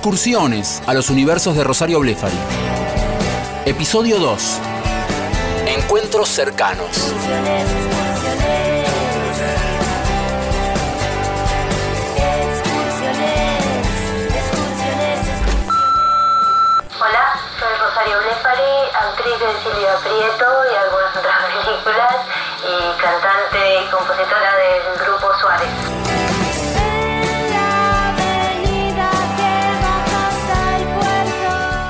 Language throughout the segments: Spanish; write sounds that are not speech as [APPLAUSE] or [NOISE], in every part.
Excursiones a los universos de Rosario Blefari. Episodio 2. Encuentros cercanos. Hola, soy Rosario Blefari, actriz de Silvia Prieto y algunas otras [LAUGHS] películas, y cantante y compositora del grupo Suárez.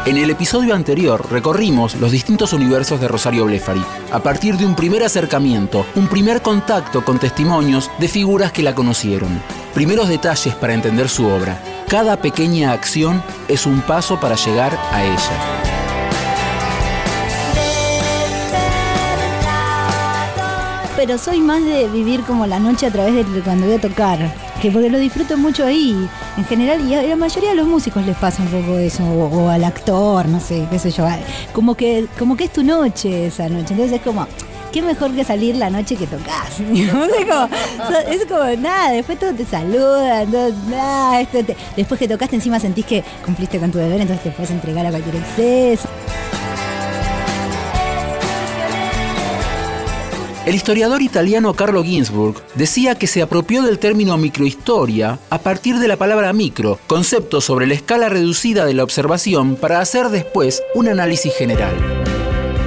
En el episodio anterior recorrimos los distintos universos de Rosario Blefari, a partir de un primer acercamiento, un primer contacto con testimonios de figuras que la conocieron. Primeros detalles para entender su obra. Cada pequeña acción es un paso para llegar a ella. pero soy más de vivir como la noche a través de cuando voy a tocar, que porque lo disfruto mucho ahí. En general, y a la mayoría de los músicos les pasa un poco eso, o, al actor, no sé, qué sé yo. Como que, como que es tu noche esa noche. Entonces es como, qué mejor que salir la noche que tocas. [LAUGHS] es, como, nada, después todos te saludan, te- después que tocaste encima sentís que cumpliste con tu deber, entonces te puedes entregar a cualquier exceso. El historiador italiano Carlo Ginzburg decía que se apropió del término microhistoria a partir de la palabra micro, concepto sobre la escala reducida de la observación para hacer después un análisis general.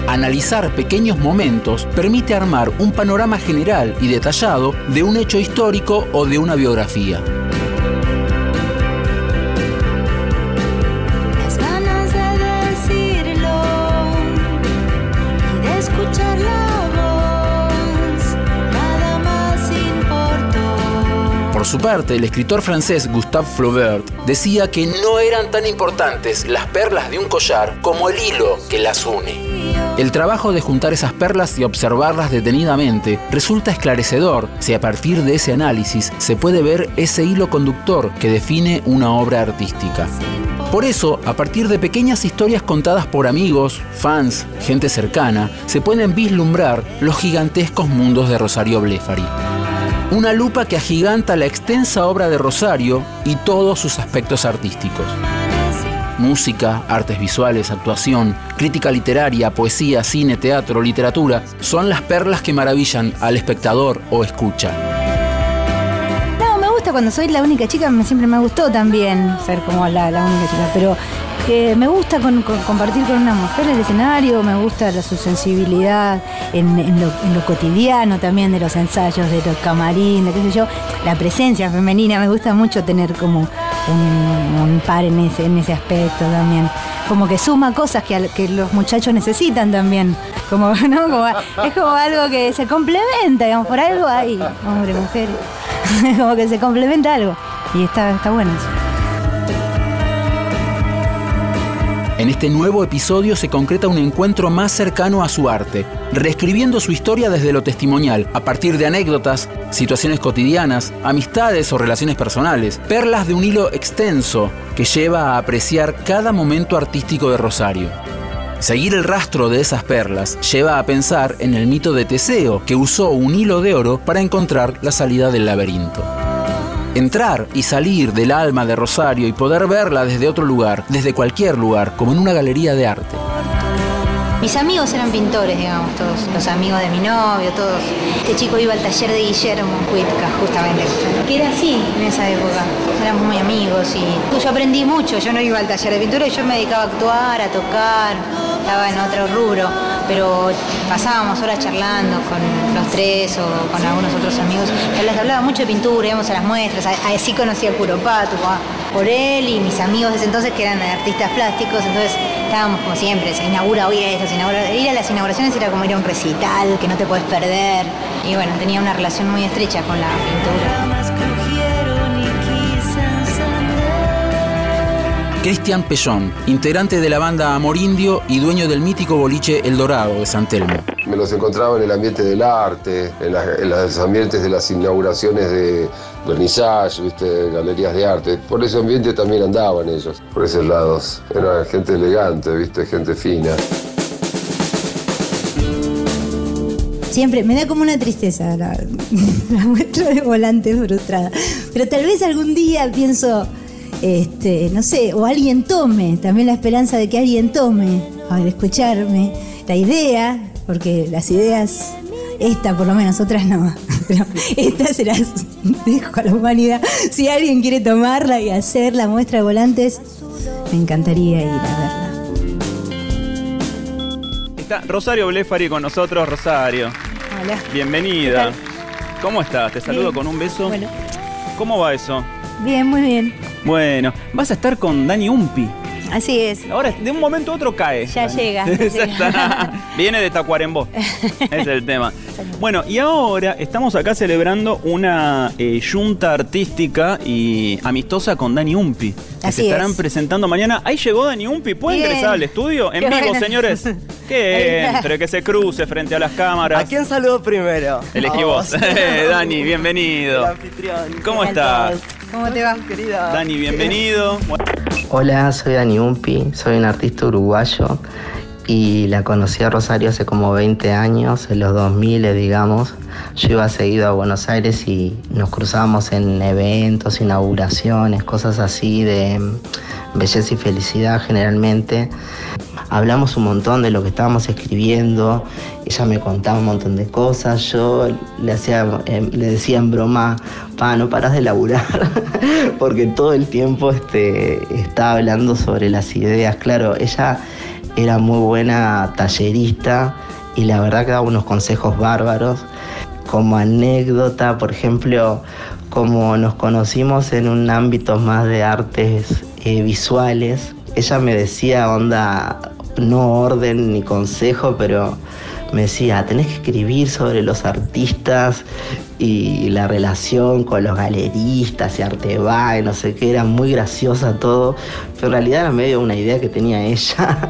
Analizar pequeños momentos permite armar un panorama general y detallado de un hecho histórico o de una biografía. Por su parte, el escritor francés Gustave Flaubert decía que no eran tan importantes las perlas de un collar como el hilo que las une. El trabajo de juntar esas perlas y observarlas detenidamente resulta esclarecedor si a partir de ese análisis se puede ver ese hilo conductor que define una obra artística. Por eso, a partir de pequeñas historias contadas por amigos, fans, gente cercana, se pueden vislumbrar los gigantescos mundos de Rosario Blefari. Una lupa que agiganta la extensa obra de Rosario y todos sus aspectos artísticos. Música, artes visuales, actuación, crítica literaria, poesía, cine, teatro, literatura, son las perlas que maravillan al espectador o escucha. No, me gusta cuando soy la única chica, siempre me gustó también ser como la, la única chica, pero me gusta compartir con una mujer el escenario, me gusta su sensibilidad en, lo, cotidiano también, de los ensayos, de los camarín, de qué sé yo, la presencia femenina, me gusta mucho tener como un, par en ese, en ese aspecto también. Como que suma cosas que, los muchachos necesitan también. [LAUGHS] Como- es como algo que se complementa, digamos, por algo hay hombre, mujer. [LAUGHS] como que se complementa algo. Y está, está bueno eso. En este nuevo episodio se concreta un encuentro más cercano a su arte, reescribiendo su historia desde lo testimonial, a partir de anécdotas, situaciones cotidianas, amistades o relaciones personales, perlas de un hilo extenso que lleva a apreciar cada momento artístico de Rosario. Seguir el rastro de esas perlas lleva a pensar en el mito de Teseo, que usó un hilo de oro para encontrar la salida del laberinto. Entrar y salir del alma de Rosario y poder verla desde otro lugar, desde cualquier lugar, como en una galería de arte. Mis amigos eran pintores, digamos, todos. Los amigos de mi novio, todos. Este chico iba al taller de Guillermo Huitca, justamente. Que era así en esa época. Éramos muy amigos y yo aprendí mucho. Yo no iba al taller de pintura, yo me dedicaba a actuar, a tocar. Estaba en otro rubro. Pero pasábamos horas charlando con los tres o con algunos otros amigos. Yo les hablaba mucho de pintura, íbamos a las muestras. a- Así conocí al Curopato, por él y mis amigos de ese entonces que eran artistas plásticos. Entonces estábamos como siempre, se inaugura hoy esto, se inaugura... Ir a las inauguraciones era como ir a un recital que no te puedes perder. Y bueno, tenía una relación muy estrecha con la pintura. Cristian Pellón, integrante de la banda Amor Indio y dueño del mítico boliche El Dorado de San Telmo. Me los encontraba en el ambiente del arte, en, los ambientes de las inauguraciones de vernissage, ¿viste? galerías de arte. Por ese ambiente también andaban ellos, por esos lados. Era gente elegante, ¿viste? gente fina. Siempre me da como una tristeza la, [LAUGHS] la muestra de volante frustrada. Pero tal vez algún día pienso, este, no sé, o alguien tome, también la esperanza de que alguien tome al escucharme la idea, porque las ideas, esta por lo menos, otras no, [LAUGHS] pero estas se las [LAUGHS] dejo a la humanidad. Si alguien quiere tomarla y hacer la muestra de volantes, me encantaría ir a verla. Está Rosario Blefari con nosotros. Rosario, Hola. bienvenida. ¿Qué ¿Cómo estás? Te saludo Bien. con un beso. Bueno, ¿Cómo va eso? bien, muy bien. Bueno, vas a estar con Dani Umpi. Así es. Ahora, de un momento a otro cae. Ya Dani. llega, [LAUGHS] ya. Viene de Tacuarembó. [LAUGHS] es el tema. Bueno, y ahora estamos acá celebrando una eh, junta artística y amistosa con Dani Umpi. Que Así se estarán es. presentando mañana. Ahí llegó Dani Umpi. ¿Puede Bien. ingresar al estudio? En Qué vivo, bueno. señores. [LAUGHS] Que entre, que se cruce frente a las cámaras. ¿A quién saludo primero? Elegí vos. Dani, bienvenido. El anfitrión. ¿Cómo ¿Qué estás? ¿Cómo te va? Querida. Dani, bienvenido. Hola, soy Dani Umpi, soy un artista uruguayo y la conocí a Rosario hace como 20 años, en los 2000 digamos. Yo iba seguido a Buenos Aires y nos cruzábamos en eventos, inauguraciones, cosas así de mm, belleza y felicidad generalmente. Hablamos un montón de lo que estábamos escribiendo, ella me contaba un montón de cosas, yo le, hacía, eh, le decía en broma, pa, no paras de laburar, [LAUGHS] porque todo el tiempo este, estaba hablando sobre las ideas. Claro, ella era muy buena tallerista y la verdad que daba unos consejos bárbaros. Como anécdota, por ejemplo, como nos conocimos en un ámbito más de artes eh, visuales, ella me decía, onda, no orden ni consejo, pero me decía, tenés que escribir sobre los artistas y la relación con los galeristas y Arteba y no sé qué, era muy graciosa todo, pero en realidad era medio una idea que tenía ella.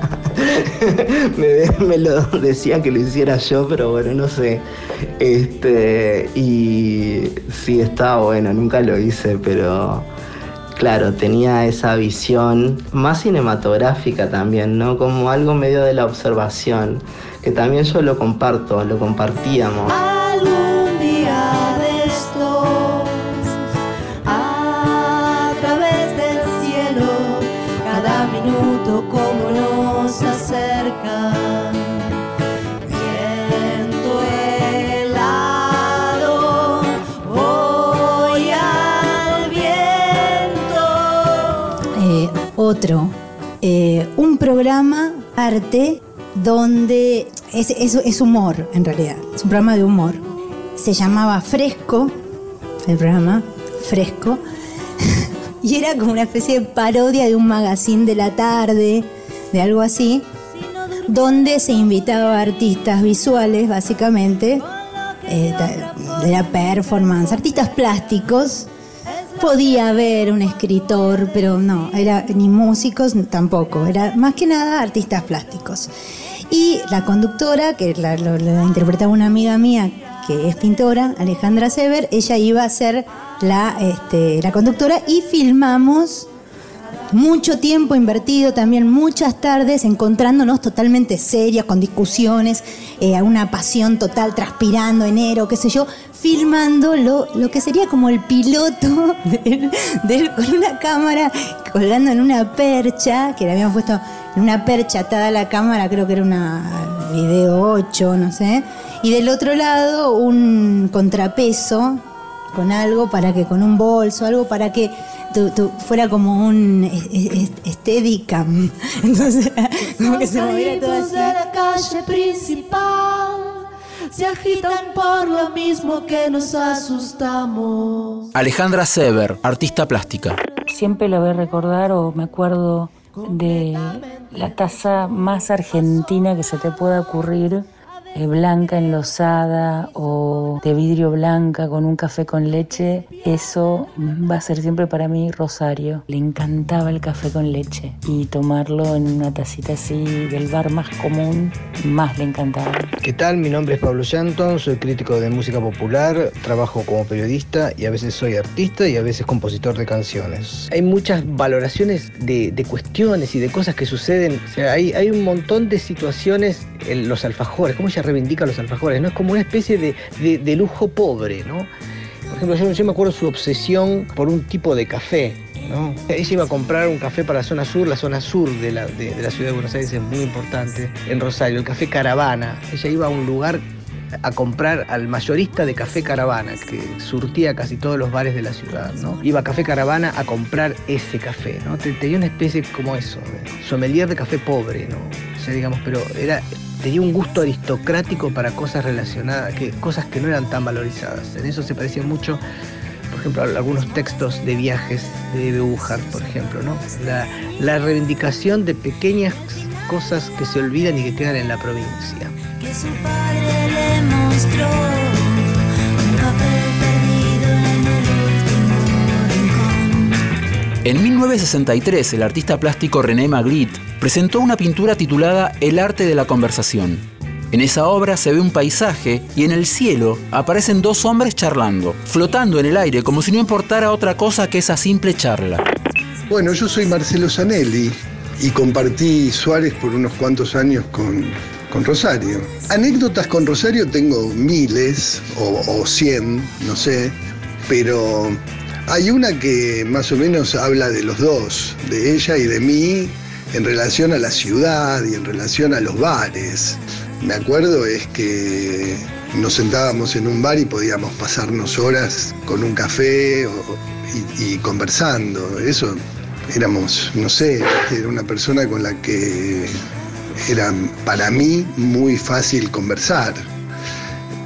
[LAUGHS] me, me lo decía que lo hiciera yo, pero bueno, no sé. Este, y sí, estaba bueno, nunca lo hice, pero claro, tenía esa visión más cinematográfica también, ¿no? Como algo medio de la observación, que también yo lo comparto, lo compartíamos. Eh, un programa arte donde es, es- humor en realidad, es un programa de humor. Se llamaba Fresco, el programa Fresco, [LAUGHS] y era como una especie de parodia de un magazine de la tarde, de algo así, donde se invitaba a artistas visuales básicamente, eh, de la performance, artistas plásticos, Podía haber un escritor, pero no, era ni músicos tampoco, era más que nada artistas plásticos. Y la conductora, que la, interpretaba una amiga mía que es pintora, Alejandra Sever, ella iba a ser la, este, la conductora y filmamos mucho tiempo invertido, también muchas tardes encontrándonos totalmente serias, con discusiones, eh, una pasión total, transpirando enero, qué sé yo, filmando lo, lo que sería como el piloto [LAUGHS] del- con una cámara colgando en una percha, que le habíamos puesto en una percha atada a la cámara, creo que era una video 8, no sé, y del otro lado un contrapeso con algo para que, con un bolso, algo para que tu- tu- fuera como un es- es- estédicam. [LAUGHS] Entonces, como que se moviera todo así. de la calle principal se agitan por lo mismo que nos asustamos. Alejandra Sever, artista plástica. Siempre lo voy a recordar o me acuerdo de la taza más argentina que se te pueda ocurrir, blanca enlosada o de vidrio blanca con un café con leche. Eso va a ser siempre para mí Rosario. Le encantaba el café con leche y tomarlo en una tacita así del bar más común, más le encantaba. ¿Qué tal? Mi nombre es Pablo Shanton, soy crítico de música popular, trabajo como periodista y a veces soy artista y a veces compositor de canciones. Hay muchas valoraciones de, de cuestiones y de cosas que suceden. O sea, hay, hay un montón de situaciones en los alfajores, cómo ella reivindica los alfajores, ¿no? Es como una especie de, de- lujo pobre, ¿no? Por ejemplo, yo, me acuerdo su obsesión por un tipo de café ¿no? Ella iba a comprar un café para la zona sur, la zona sur de la, de, la ciudad de Buenos Aires es muy importante, en Rosario, el café Caravana. Ella iba a un lugar a comprar al mayorista de Café Caravana, que surtía casi todos los bares de la ciudad, ¿no? Iba a Café Caravana a comprar ese café, ¿no? Te- Tenía una especie como eso, sommelier de café pobre, ¿no? O sea, digamos, pero era, tenía un gusto aristocrático para cosas relacionadas, que, cosas que no eran tan valorizadas. En eso se parecía mucho, por ejemplo, a algunos textos de viajes de Eve Ujar, por ejemplo, ¿no? La, la reivindicación de pequeñas cosas que se olvidan y que quedan en la provincia. que su padre le mostró En 1963, el artista plástico René Magritte presentó una pintura titulada El arte de la conversación. En esa obra se ve un paisaje y en el cielo aparecen dos hombres charlando, flotando en el aire como si no importara otra cosa que esa simple charla. Bueno, yo soy Marcelo Zanelli y compartí Suárez por unos cuantos años con, con Rosario. Anécdotas con Rosario tengo miles o, o cien, no sé, pero hay una que más o menos habla de los dos, de ella y de mí, en relación a la ciudad y en relación a los bares. Me acuerdo es que nos sentábamos en un bar y podíamos pasarnos horas con un café y, y conversando. Eso éramos, no sé, era una persona con la que era para mí muy fácil conversar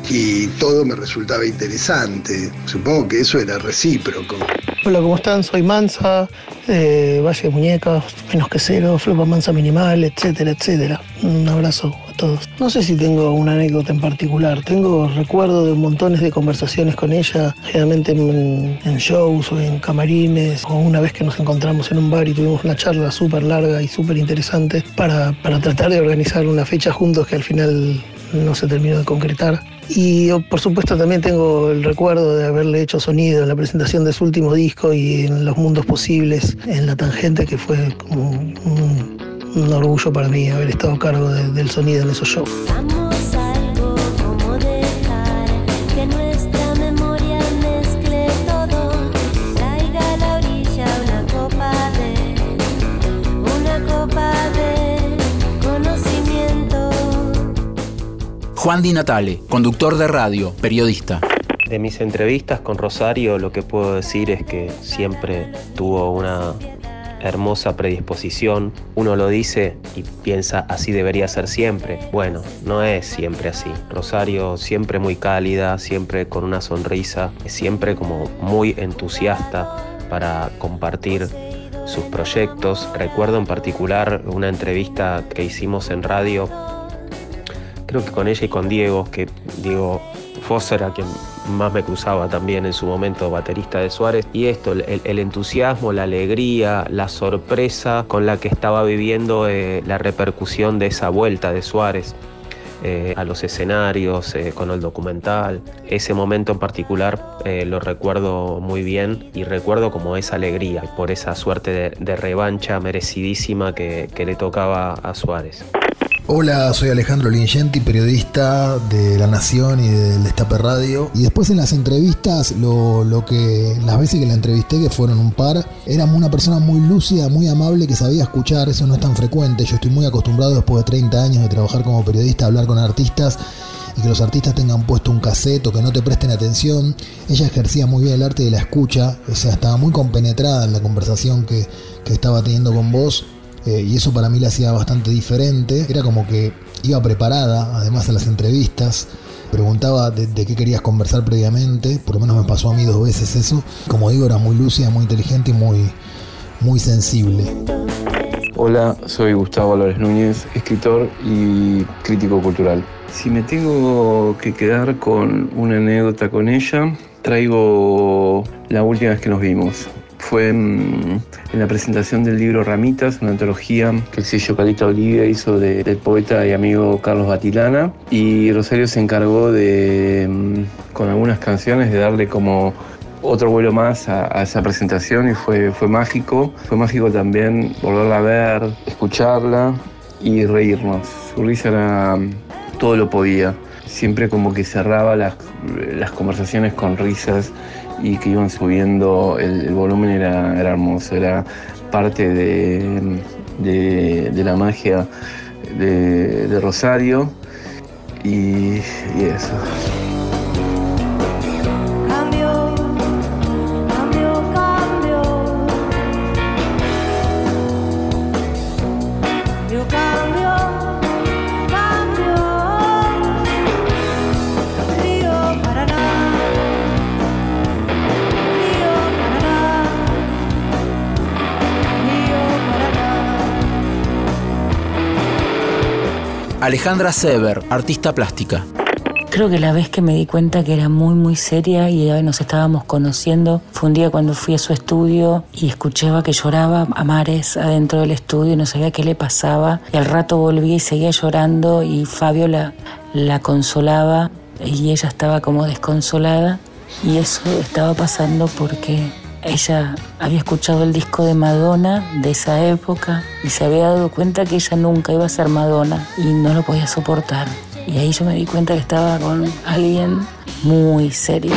y todo me resultaba interesante. Supongo que eso era recíproco. Hola, ¿cómo están? Soy Mansa, de Valle de Muñecas, Menos que Cero, Flopa Mansa Minimal, etcétera, etcétera. Un abrazo a todos. No sé si tengo una anécdota en particular. Tengo recuerdo de montones de conversaciones con ella, generalmente en, en shows o en camarines, o una vez que nos encontramos en un bar y tuvimos una charla súper larga y súper interesante para, para tratar de organizar una fecha juntos que al final no se terminó de concretar. Y por supuesto también tengo el recuerdo de haberle hecho sonido en la presentación de su último disco y en Los Mundos Posibles, en La Tangente, que fue como un, orgullo para mí haber estado a cargo de- del sonido en esos shows. Juan Di Natale, conductor de radio, periodista. De mis entrevistas con Rosario lo que puedo decir es que siempre tuvo una hermosa predisposición. Uno lo dice y piensa así debería ser siempre. Bueno, no es siempre así. Rosario siempre muy cálida, siempre con una sonrisa, siempre como muy entusiasta para compartir sus proyectos. Recuerdo en particular una entrevista que hicimos en radio creo que con ella y con Diego, que Diego Fosso era quien más me cruzaba también en su momento, baterista de Suárez, y esto, el, entusiasmo, la alegría, la sorpresa con la que estaba viviendo eh, la repercusión de esa vuelta de Suárez. eh, a los escenarios, eh, con el documental. Ese momento en particular eh, lo recuerdo muy bien y recuerdo como esa alegría por esa suerte de, revancha merecidísima que le tocaba a Suárez. Hola, soy Alejandro Lingenti, periodista de La Nación y del Destape Radio. Y después en las entrevistas, lo, lo que las veces que la entrevisté, que fueron un par, era una persona muy lúcida, muy amable, que sabía escuchar. Eso no es tan frecuente. Yo estoy muy acostumbrado después de 30 años de trabajar como periodista a hablar con artistas y que los artistas tengan puesto un cassette o que no te presten atención. Ella ejercía muy bien el arte de la escucha, o sea, estaba muy compenetrada en la conversación que, que estaba teniendo con vos. Eh, y eso para mí la hacía bastante diferente. Era como que iba preparada, además a las entrevistas. Preguntaba de, qué querías conversar previamente, por lo menos me pasó a mí dos veces eso. Como digo, era muy lúcida, muy inteligente y muy, muy sensible. Hola, soy Gustavo Álvarez Núñez, escritor y crítico cultural. Si me tengo que quedar con una anécdota con ella, traigo la última vez que nos vimos. Fue en, en la presentación del libro Ramitas, una antología que el sello Calita Olivia hizo de- del poeta y amigo Carlos Batilana. Y Rosario se encargó de, mm, con algunas canciones, de darle como otro vuelo más a, a esa presentación y fue, fue mágico. Fue mágico también volverla a ver, escucharla y reírnos. Su risa era mm, todo lo podía. Siempre como que cerraba las, las conversaciones con risas y que iban subiendo, el, volumen era, era hermoso, era parte de, de- la magia de, de Rosario y eso. Alejandra Sever, artista plástica. Creo que la vez que me di cuenta que era muy muy seria y nos estábamos conociendo fue un día cuando fui a su estudio y escuchaba que lloraba a mares adentro del estudio y no sabía qué le pasaba y al rato volví y seguía llorando y Fabio la consolaba y ella estaba como desconsolada y eso estaba pasando porque ella había escuchado el disco de Madonna de esa época y se había dado cuenta que ella nunca iba a ser Madonna y no lo podía soportar. Y ahí yo me di cuenta que estaba con alguien muy serio.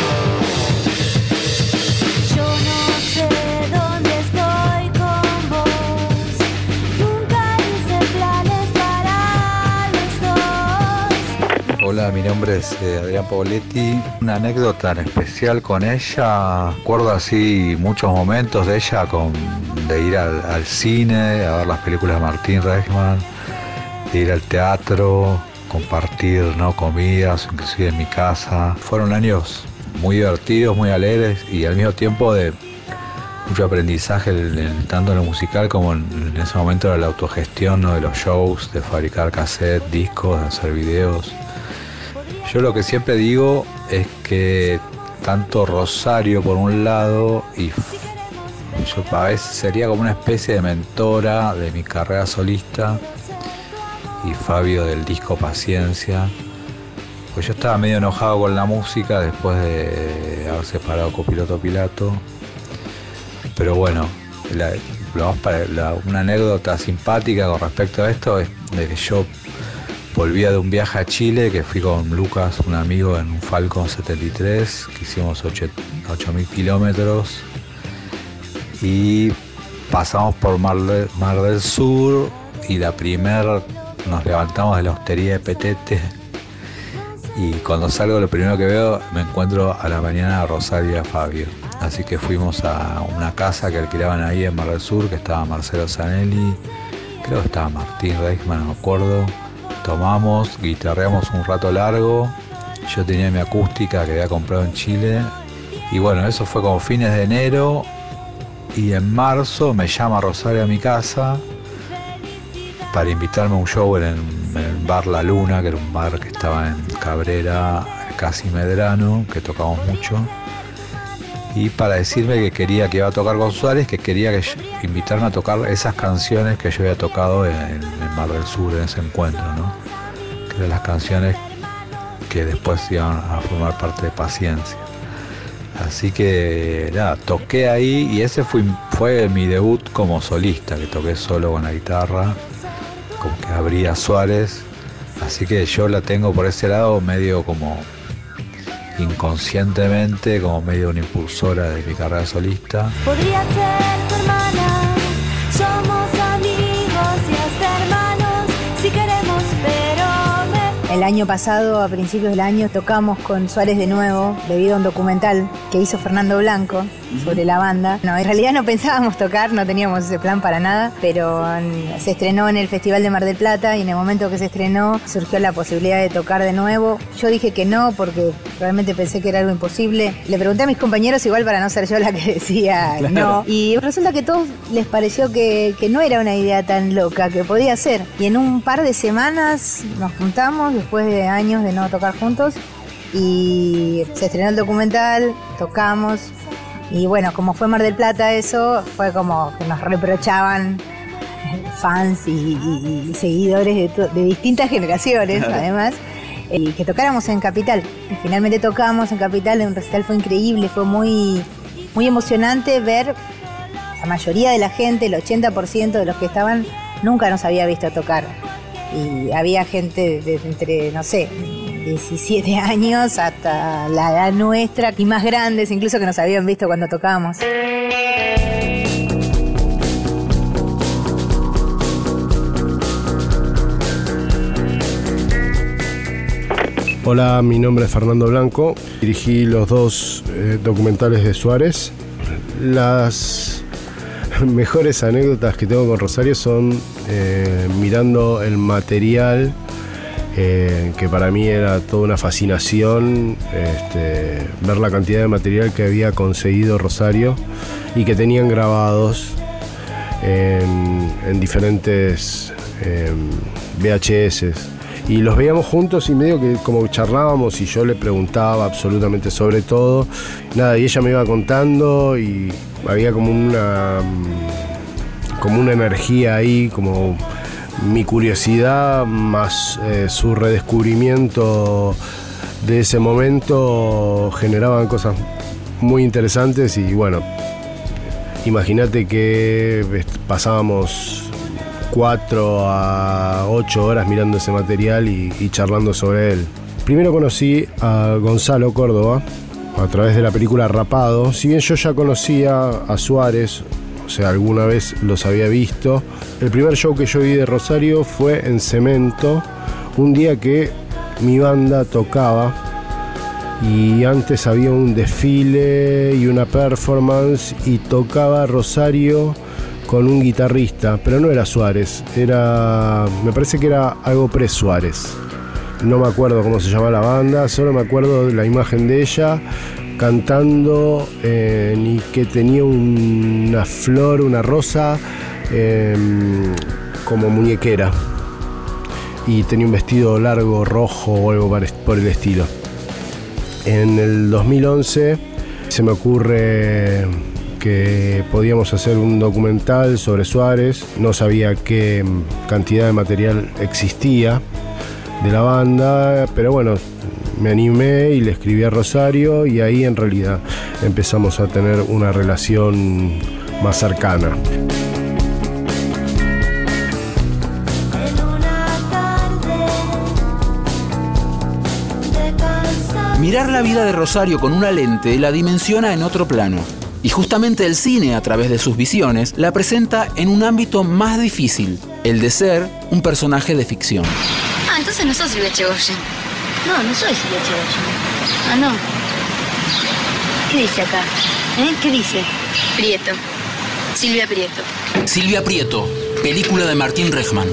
Hola, mi nombre es eh, Adrián Poletti. Una anécdota en especial con ella. Recuerdo así muchos momentos de ella con, de ir al, cine, a ver las películas de Martín Reichman, de ir al teatro, compartir ¿no? comidas, inclusive en mi casa. Fueron años muy divertidos, muy alegres y al mismo tiempo de mucho aprendizaje en- en- tanto en lo musical como en, ese momento de la autogestión ¿no? de los shows, de fabricar cassette, discos, de hacer videos. Yo lo que siempre digo es que tanto Rosario por un lado y yo a veces sería como una especie de mentora de mi carrera solista y Fabio del disco Paciencia. Pues yo estaba medio enojado con la música después de haber separado Copiloto Pilato. Pero bueno, una anécdota simpática con respecto a esto es de que yo volvía de un viaje a Chile, que fui con Lucas, un amigo, en un Falcon 73, que hicimos 8.000 kilómetros. Y pasamos por Mar, de- Mar del Sur y la primer nos levantamos de la hostería de Petete. Y cuando salgo lo primero que veo me encuentro a la mañana a Rosario y a Fabio. Así que fuimos a una casa que alquilaban ahí en Mar del Sur, que estaba Marcelo Zanelli, creo que estaba Martín Reichman, no me acuerdo. Tomamos, guitarreamos un rato largo. Yo tenía mi acústica que había comprado en Chile. Y bueno, eso fue como fines de enero. Y en marzo me llama Rosario a mi casa para invitarme a un show en el, bar La Luna, que era un bar que estaba en Cabrera, casi Medrano, que tocamos mucho. Y para decirme que quería que iba a tocar con Suárez, que quería que invitarme a tocar esas canciones que yo había tocado en, en Mar del Sur en ese encuentro, ¿no? Que eran las canciones que después iban a formar parte de Paciencia. Así que nada, toqué ahí y ese fue, fue mi debut como solista, que toqué solo con la guitarra, como que abría Suárez. Así que yo la tengo por ese lado medio como inconscientemente, como medio una impulsora de mi carrera solista. Podría ser tu hermana. Somos amigos y hasta hermanos si queremos, pero me El año pasado, a principios del año, tocamos con Suárez de nuevo debido a un documental que hizo Fernando Blanco sobre la banda. No, en realidad no pensábamos tocar, no teníamos ese plan para nada, pero se estrenó en el Festival de Mar del Plata y en el momento que se estrenó surgió la posibilidad de tocar de nuevo. Yo dije que no porque realmente pensé que era algo imposible. Le pregunté a mis compañeros igual para no ser yo la que [LAUGHS] decía Claro. no. Y resulta que a todos les pareció que, que no era una idea tan loca, que podía ser. Y en un par de semanas nos juntamos, después de años de no tocar juntos, y se estrenó el documental, tocamos. Y bueno, como fue Mar del Plata eso, fue como que nos reprochaban fans y, y- y seguidores de, to- de distintas generaciones, además, y que tocáramos en Capital. Y finalmente tocamos en Capital, un recital fue increíble, fue muy, muy emocionante ver la mayoría de la gente, el 80% de los que estaban, nunca nos había visto tocar. Y había gente de, de entre, no sé, 17 años hasta la edad nuestra y más grandes incluso que nos habían visto cuando tocábamos. Hola, mi nombre es Fernando Blanco. Dirigí los dos eh, documentales de Suárez. Las [LAUGHS] mejores anécdotas que tengo con Rosario son eh, mirando el material, eh, que para mí era toda una fascinación, este, ver la cantidad de material que había conseguido Rosario y que tenían grabados en, en diferentes em, VHS y los veíamos juntos y medio que como charlábamos y yo le preguntaba absolutamente sobre todo. Nada, y ella me iba contando y había como una como una energía ahí, como mi curiosidad más eh, su redescubrimiento de ese momento generaban cosas muy interesantes y bueno, imagínate que pasábamos cuatro a ocho horas mirando ese material y, charlando sobre él. Primero conocí a Gonzalo Córdoba a través de la película Rapado. Si bien yo ya conocía a Suárez, sea, alguna vez los había visto, el primer show que yo vi de Rosario fue en Cemento, un día que mi banda tocaba y antes había un desfile y una performance y tocaba Rosario con un guitarrista, pero no era Suárez, era, me parece que era algo pre-Suárez. No me acuerdo cómo se llama la banda, solo me acuerdo de la imagen de ella cantando eh, y que tenía un- una flor, una rosa eh, como muñequera y tenía un vestido largo rojo o algo por el estilo. En el 2011 se me ocurre que podíamos hacer un documental sobre Suárez. No sabía qué cantidad de material existía de la banda, pero bueno, me animé y le escribí a Rosario y ahí en realidad empezamos a tener una relación más cercana. Mirar la vida de Rosario con una lente la dimensiona en otro plano. Y justamente el cine, a través de sus visiones, la presenta en un ámbito más difícil, el de ser un personaje de ficción. Ah, entonces no sos Silvia Chegoyen. No, no soy Silvia Chegoyen. Ah, no. ¿Qué dice acá? ¿Eh? ¿Qué dice? Prieto. Silvia Prieto. Silvia Prieto, película de Martín Rechman.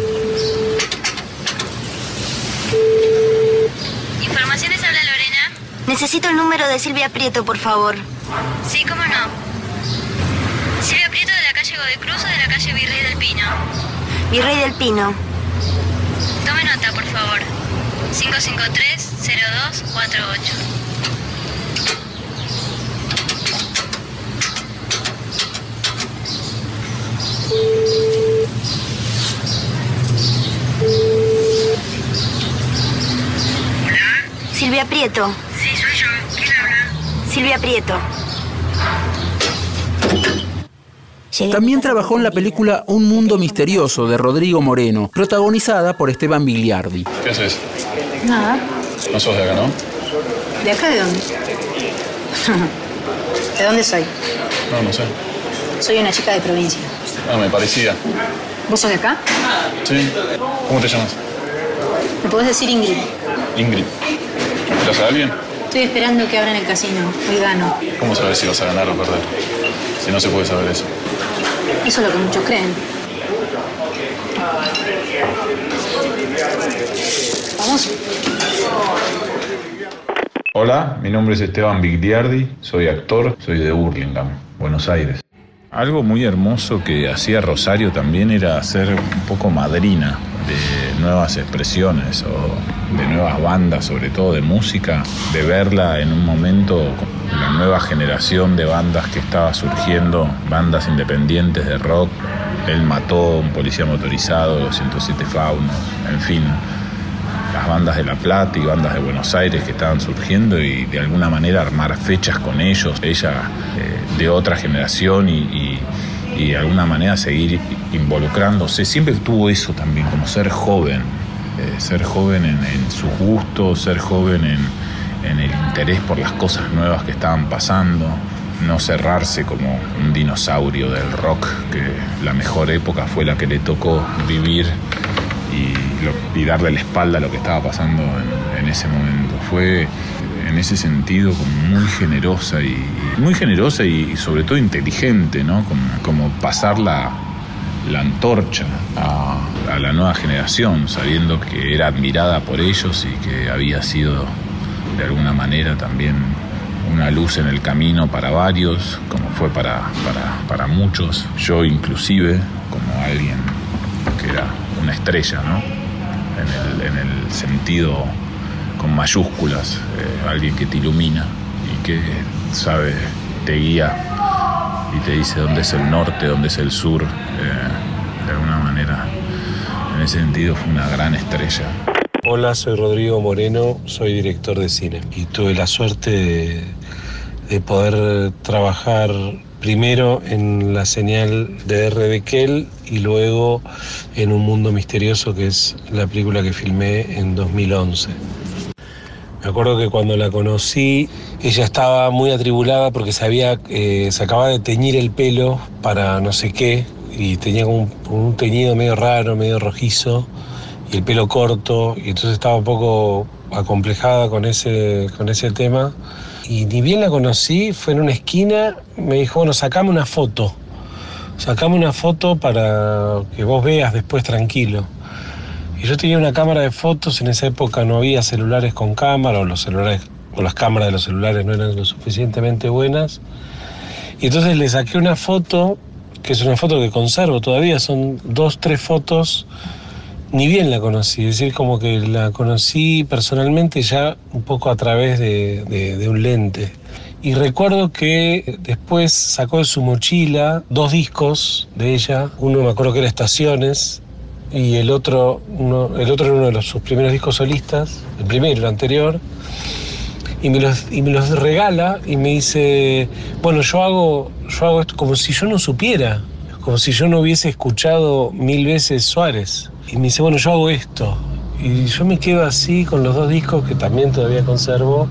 Informaciones habla Lorena. Necesito el número de Silvia Prieto, por favor. Sí, cómo no. Silvia Prieto de la calle Godecruz o de la calle Virrey del Pino. Virrey del Pino. Tome nota, por favor. 553-0248. Silvia Prieto. Sí, soy yo. ¿Quién habla? Silvia Prieto. También trabajó en la película Un Mundo Misterioso de Rodrigo Moreno, protagonizada por Esteban Bigliardi. ¿Qué haces? Nada. No sos de acá, ¿no? ¿De acá de dónde? [LAUGHS] ¿De dónde soy? No, no sé. Soy una chica de provincia. Ah, me parecía. ¿Vos sos de acá? Sí. ¿Cómo te llamas? ¿Me podés decir Ingrid? Ingrid. ¿Miras a alguien? Estoy esperando que abran el casino. Hoy gano. ¿Cómo sabes si vas a ganar o perder? Si no se puede saber eso. Eso es lo que muchos creen. Vamos. Hola, mi nombre es Esteban Bigliardi, soy actor, soy de Burlingame, Buenos Aires. Algo muy hermoso que hacía Rosario también era ser un poco madrina de nuevas expresiones o de nuevas bandas, sobre todo de música, de verla en un momento la nueva generación de bandas que estaba surgiendo, bandas independientes de rock. Él mató un policía motorizado, los 107 faunos, en fin, las bandas de La Plata y bandas de Buenos Aires que estaban surgiendo y de alguna manera armar fechas con ellos, ella eh, de otra generación y, y- de alguna manera seguir involucrándose. Siempre tuvo eso también, como ser joven, Eh, ser joven en, en sus gustos, ser joven en, en el interés por las cosas nuevas que estaban pasando, no cerrarse como un dinosaurio del rock, que la mejor época fue la que le tocó vivir y, darle la espalda a lo que estaba pasando en, ese momento. Fue en ese sentido como muy generosa y, muy generosa y, sobre todo inteligente, ¿no? Como, pasar la, la antorcha a, la nueva generación, sabiendo que era admirada por ellos y que había sido de alguna manera también una luz en el camino para varios, como fue para, para muchos, yo inclusive, como alguien que era una estrella, ¿no? En el, en el sentido con mayúsculas, eh, alguien que te ilumina y que sabe, te guía y te dice dónde es el norte, dónde es el sur, eh, de alguna manera. En ese sentido fue una gran estrella. Hola, soy Rodrigo Moreno, soy director de cine y tuve la suerte de poder trabajar primero en la señal de R. Kell y luego en Un Mundo Misterioso, que es la película que filmé en 2011. Me acuerdo que cuando la conocí, ella estaba muy atribulada porque se, eh, se acababa de teñir el pelo para no sé qué y tenía un, un teñido medio raro, medio rojizo y el pelo corto y entonces estaba un poco acomplejada con ese, con ese tema. Y ni bien la conocí, fue en una esquina, me dijo, bueno, sacame una foto. Sacame una foto para que vos veas después tranquilo. Y yo tenía una cámara de fotos, en esa época no había celulares con cámara, o los celulares, o las cámaras de los celulares no eran lo suficientemente buenas. Y entonces le saqué una foto, que es una foto que conservo todavía, son dos, tres fotos, ni bien la conocí, es decir, como que la conocí personalmente ya un poco a través de, de- de un lente. Y recuerdo que después sacó de su mochila dos discos de ella, uno me acuerdo que era Estaciones, y el otro, uno- el otro era uno de los, sus primeros discos solistas, el primero, el anterior, y me, los, y me los regala y me dice, bueno, yo hago, yo hago esto como si yo no supiera, como si yo no hubiese escuchado mil veces Suárez. Y me dice, bueno, yo hago esto. Y yo me quedo así con los dos discos que también todavía conservo.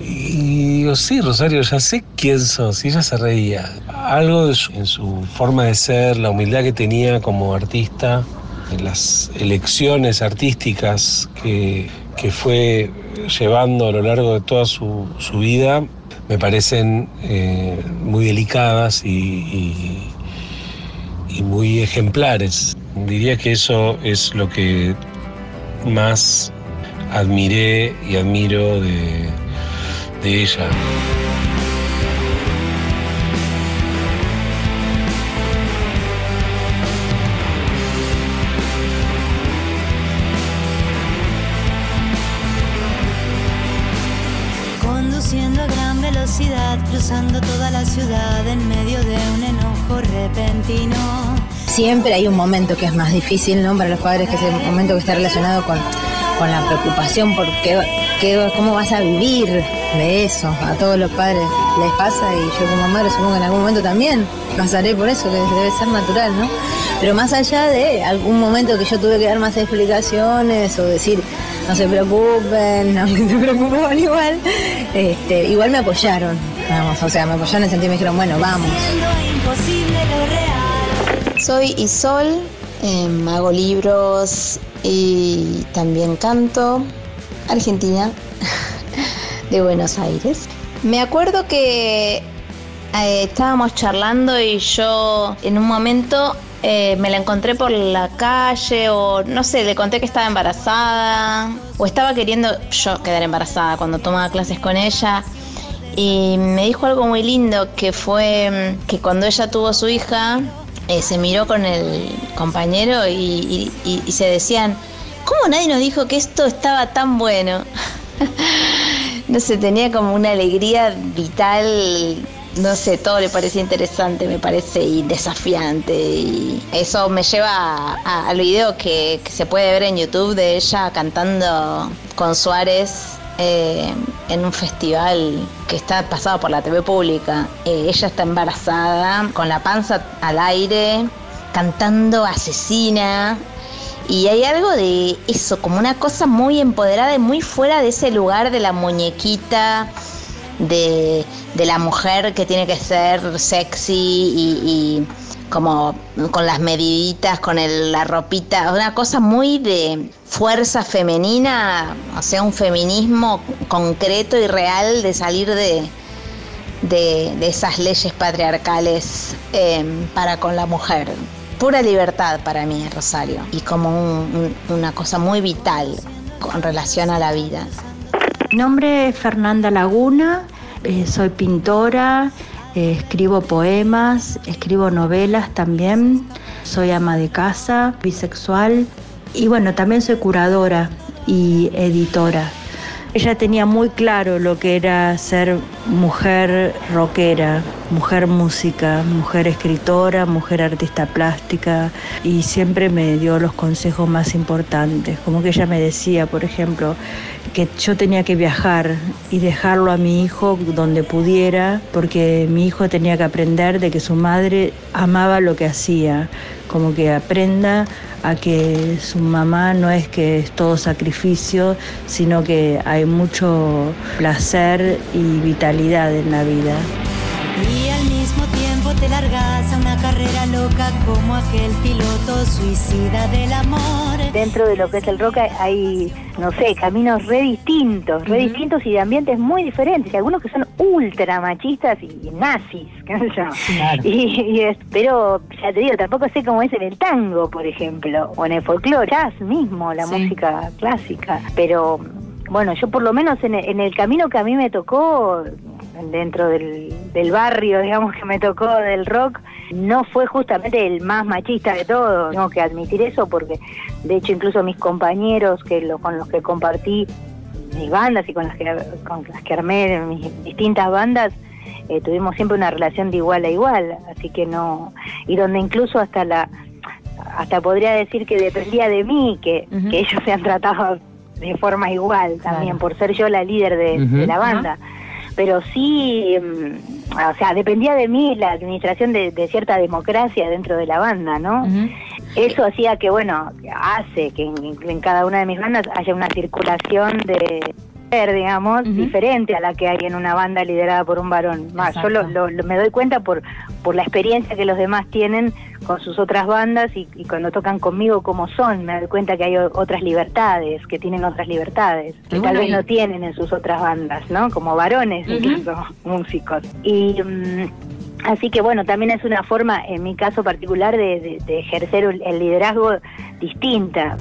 Y digo, sí, Rosario, ya sé quién sos. Y ella se reía. Algo de su- en su forma de ser, la humildad que tenía como artista, las elecciones artísticas que, que fue llevando a lo largo de toda su, su vida, me parecen eh, muy delicadas y, y- y muy ejemplares. Diría que eso es lo que más admiré y admiro de, de ella. Conduciendo a gran velocidad, cruzando toda la ciudad en medio de un enojo repentino. Siempre hay un momento que es más difícil, ¿no? Para los padres, que es el momento que está relacionado con, con la preocupación por cómo vas a vivir de eso. A todos los padres les pasa y yo como madre supongo que en algún momento también pasaré por eso, que debe ser natural, ¿no? Pero más allá de algún momento que yo tuve que dar más explicaciones o decir, no se preocupen, [LAUGHS] aunque se preocupaban igual, este, igual me apoyaron, vamos, o sea, me apoyaron en el sentido me dijeron, bueno, vamos. Soy Isol, em, hago libros y también canto. Argentina, [LAUGHS] de Buenos Aires. Me acuerdo que eh, estábamos charlando y yo en un momento eh, me la encontré por la calle o no sé, le conté que estaba embarazada o estaba queriendo yo quedar embarazada cuando tomaba clases con ella y me dijo algo muy lindo que fue mm, que cuando ella tuvo su hija eh, se miró con el compañero y, se decían, ¿cómo nadie nos dijo que esto estaba tan bueno? [LAUGHS] no sé, tenía como una alegría vital, no sé, todo le parecía interesante, me parece, y desafiante. Y eso me lleva a- al video que, que se puede ver en YouTube de ella cantando con Suárez eh, en un festival que está pasado por la TV pública. Eh, ella está embarazada, con la panza al aire, cantando asesina. Y hay algo de eso, como una cosa muy empoderada y muy fuera de ese lugar de la muñequita, de, de la mujer que tiene que ser sexy y, y como con las mediditas, con la ropita, una cosa muy de fuerza femenina, o sea, un feminismo concreto y real de salir de, de, esas leyes patriarcales eh, para con la mujer. Pura libertad para mí, Rosario, y como un- un- una cosa muy vital con relación a la vida. Mi nombre es Fernanda Laguna, eh, soy pintora, eh, escribo poemas, escribo novelas también, soy ama de casa, bisexual. Y bueno, también soy curadora y editora. Ella tenía muy claro lo que era ser mujer rockera, mujer música, mujer escritora, mujer artista plástica y siempre me dio los consejos más importantes. Como que ella me decía, por ejemplo, que yo tenía que viajar y dejarlo a mi hijo donde pudiera, porque mi hijo tenía que aprender de que su madre amaba lo que hacía, como que aprenda a que su mamá no es que es todo sacrificio, sino que hay mucho placer y vitalidad en la vida. Y al mismo tiempo te largas a una carrera loca como aquel piloto suicida del amor. Dentro de lo que es el rock hay, no sé, caminos re distintos, re distintos y de ambientes muy diferentes. Y algunos que son ultra machistas y nazis, [LAUGHS] qué sé yo. Y, y es- pero ya te digo, tampoco sé cómo es en el tango, por ejemplo, o en el folclore, jazz mismo, la Sí. música clásica. Pero bueno, yo por lo menos en el, en el camino que a mí me tocó, dentro del, del barrio, digamos, que me tocó del rock, no fue justamente el más machista de todos. Tengo que admitir eso porque, de hecho, incluso mis compañeros que lo, con los que compartí mis bandas y con las que, con las que armé mis distintas bandas, eh, tuvimos siempre una relación de igual a igual. Así que no. Y donde incluso hasta la. Hasta podría decir que dependía de mí que, que ellos se han tratado de forma igual también, por ser yo la líder de la banda. Pero sí, mm, o sea, dependía de mí la administración de, de cierta democracia dentro de la banda, ¿no? Eso hacía que, bueno, hace que en, en cada una de mis bandas haya una circulación de digamos, diferente a la que hay en una banda liderada por un varón. Más, yo lo, lo- lo- me doy cuenta por, por la experiencia que los demás tienen con sus otras bandas y, y cuando tocan conmigo como son, me doy cuenta que hay otras libertades, que tienen otras libertades, que tal vez y- no tienen en sus otras bandas, ¿no? Como varones, Ujú. incluso [LAUGHS] músicos. Y mm, así que bueno, también es una forma, en mi caso particular, de, de- de ejercer el liderazgo distinta.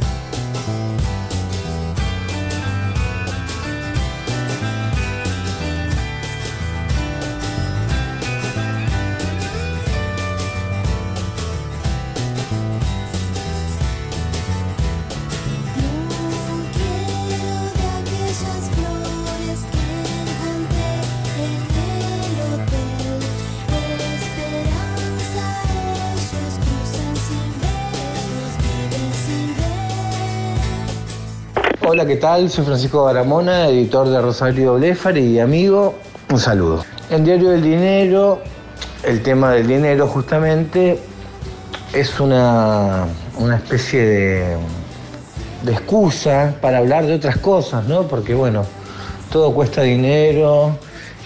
Hola, ¿qué tal? Soy Francisco Baramona, editor de Rosario Blefari y amigo. Un saludo. En Diario del Dinero, el tema del dinero justamente es una, una especie de, de excusa para hablar de otras cosas, ¿no? Porque bueno, todo cuesta dinero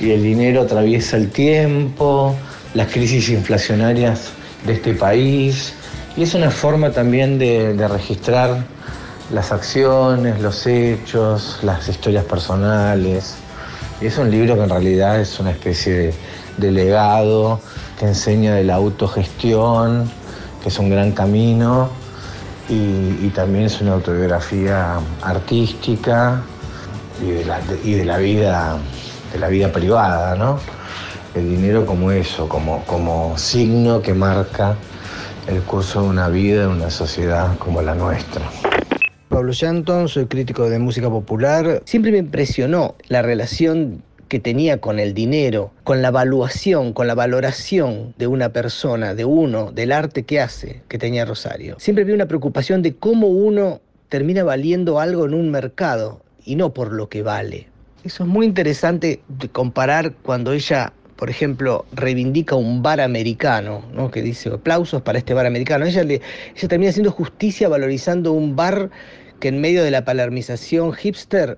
y el dinero atraviesa el tiempo, las crisis inflacionarias de este país y es una forma también de registrar las acciones, los hechos, las historias personales. Es un libro que en realidad es una especie de, legado que enseña de la autogestión, que es un gran camino, y, también es una autobiografía artística y de la, y de la vida, de la vida privada, ¿no? El dinero como eso, como, como signo que marca el curso de una vida en una sociedad como la nuestra. Pablo Shanton, soy crítico de música popular. Siempre me impresionó la relación que tenía con el dinero, con la evaluación, con la valoración de una persona, de uno, del arte que hace, que tenía Rosario. Siempre vi una preocupación de cómo uno termina valiendo algo en un mercado y no por lo que vale. Eso es muy interesante de comparar cuando ella por ejemplo, reivindica un bar americano, ¿no? que dice aplausos para este bar americano. Ella, le, ella termina haciendo justicia valorizando un bar que en medio de la palermización hipster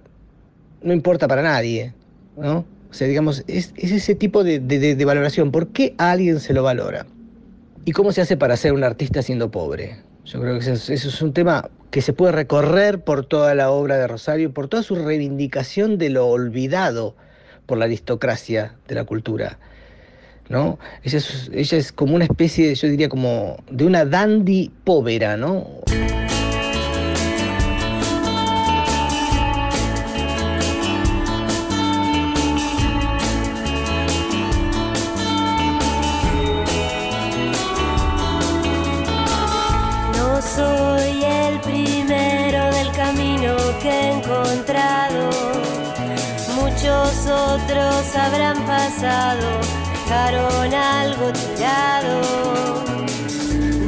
no importa para nadie. ¿no? O sea, digamos, es, es ese tipo de, de- valoración. ¿Por qué alguien se lo valora? ¿Y cómo se hace para ser un artista siendo pobre? Yo creo que eso es, un tema que se puede recorrer por toda la obra de Rosario, por toda su reivindicación de lo olvidado por la aristocracia de la cultura. ¿no? Ella es, es como una especie, yo diría, como de una dandy povera. No habrán pasado, dejaron algo tirado.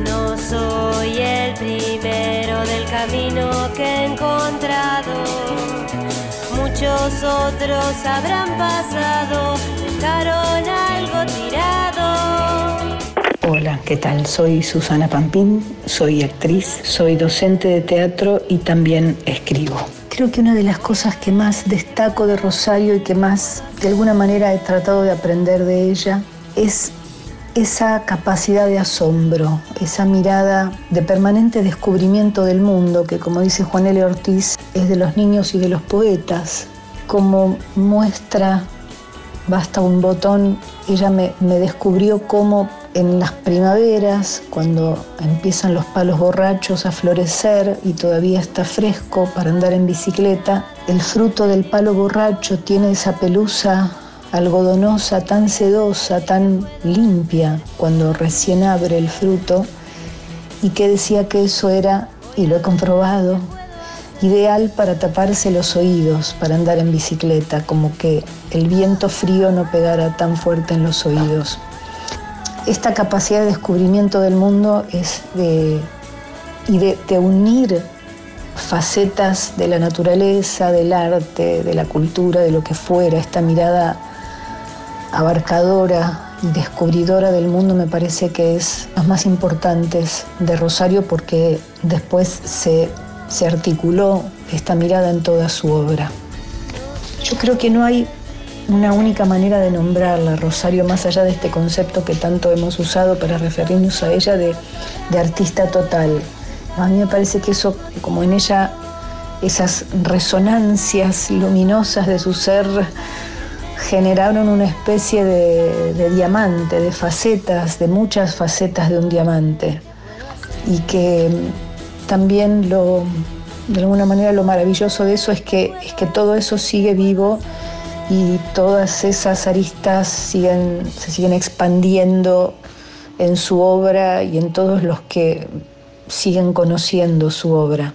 No soy el primero del camino que he encontrado. Muchos otros habrán pasado, dejaron algo tirado. Hola, ¿qué tal? Soy Susana Pampín, soy actriz, soy docente de teatro y también escribo. Creo que una de las cosas que más destaco de Rosario y que más de alguna manera he tratado de aprender de ella es esa capacidad de asombro, esa mirada de permanente descubrimiento del mundo que, como dice Juan L. Ortiz, es de los niños y de los poetas, como muestra basta un botón, ella me, me descubrió cómo en las primaveras, cuando empiezan los palos borrachos a florecer y todavía está fresco para andar en bicicleta, el fruto del palo borracho tiene esa pelusa algodonosa, tan sedosa, tan limpia cuando recién abre el fruto, y que decía que eso era, y lo he comprobado, ideal para taparse los oídos, para andar en bicicleta, como que el viento frío no pegara tan fuerte en los oídos. Esta capacidad de descubrimiento del mundo es de, y de, unir facetas de la naturaleza, del arte, de la cultura, de lo que fuera, esta mirada abarcadora y descubridora del mundo me parece que es las más importantes de Rosario porque después se, se articuló esta mirada en toda su obra. Yo creo que no hay una única manera de nombrarla, Rosario, más allá de este concepto que tanto hemos usado para referirnos a ella de, artista total. A mí me parece que eso, como en ella, esas resonancias luminosas de su ser generaron una especie de, de diamante, de facetas, de muchas facetas de un diamante. Y que también lo, de alguna manera lo maravilloso de eso es que, es que todo eso sigue vivo y todas esas aristas siguen, se siguen expandiendo en su obra y en todos los que siguen conociendo su obra.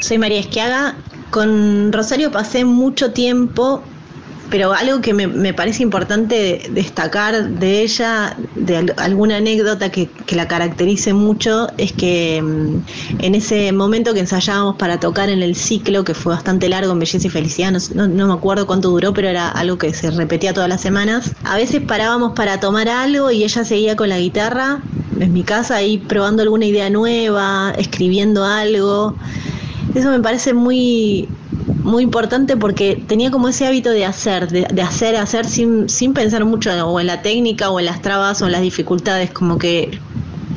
Soy María Esquiaga. Con Rosario pasé mucho tiempo, pero algo que me, me parece importante destacar de ella, de al- alguna anécdota que, que la caracterice mucho, es que mm, en ese momento que ensayábamos para tocar en el ciclo, que fue bastante largo en Belleza y Felicidad, no- no me acuerdo cuánto duró, pero era algo que se repetía todas las semanas, a veces parábamos para tomar algo y ella seguía con la guitarra en mi casa ahí probando alguna idea nueva, escribiendo algo. Eso me parece muy, muy importante porque tenía como ese hábito de hacer, de, de hacer, hacer sin, sin pensar mucho o en la técnica o en las trabas o en las dificultades, como que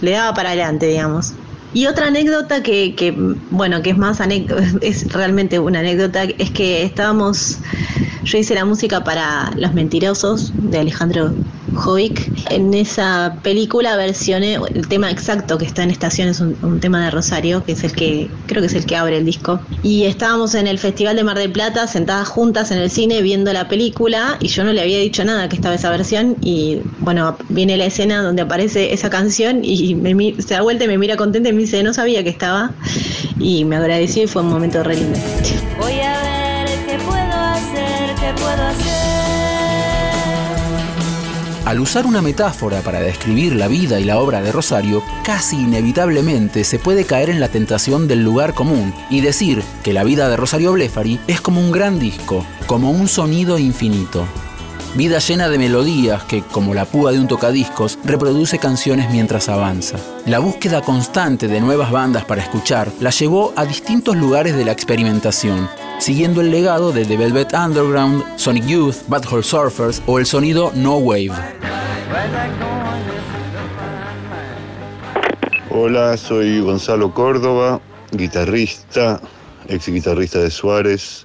le daba para adelante, digamos. Y otra anécdota que, que, bueno, que es más anécdota, [LAUGHS] es realmente una anécdota, es que estábamos, yo hice la música para Los Mentirosos de Alejandro Jovic. En esa película versioné el tema exacto que está en estación, es un, tema de Rosario, que es el que, creo que es el que abre el disco. Y estábamos en el Festival de Mar del Plata, sentadas juntas en el cine viendo la película, y yo no le había dicho nada que estaba esa versión, y bueno, viene la escena donde aparece esa canción, y me, se da vuelta y me mira contenta y me dice, no sabía que estaba, y me agradeció y fue un momento re lindo. Voy a Al usar una metáfora para describir la vida y la obra de Rosario, casi inevitablemente se puede caer en la tentación del lugar común y decir que la vida de Rosario Blefari es como un gran disco, como un sonido infinito. Vida llena de melodías que, como la púa de un tocadiscos, reproduce canciones mientras avanza. La búsqueda constante de nuevas bandas para escuchar la llevó a distintos lugares de la experimentación, siguiendo el legado de The Velvet Underground, Sonic Youth, Bad Hole Surfers o el sonido No Wave. Hola, soy Gonzalo Córdoba, guitarrista, ex guitarrista de Suárez,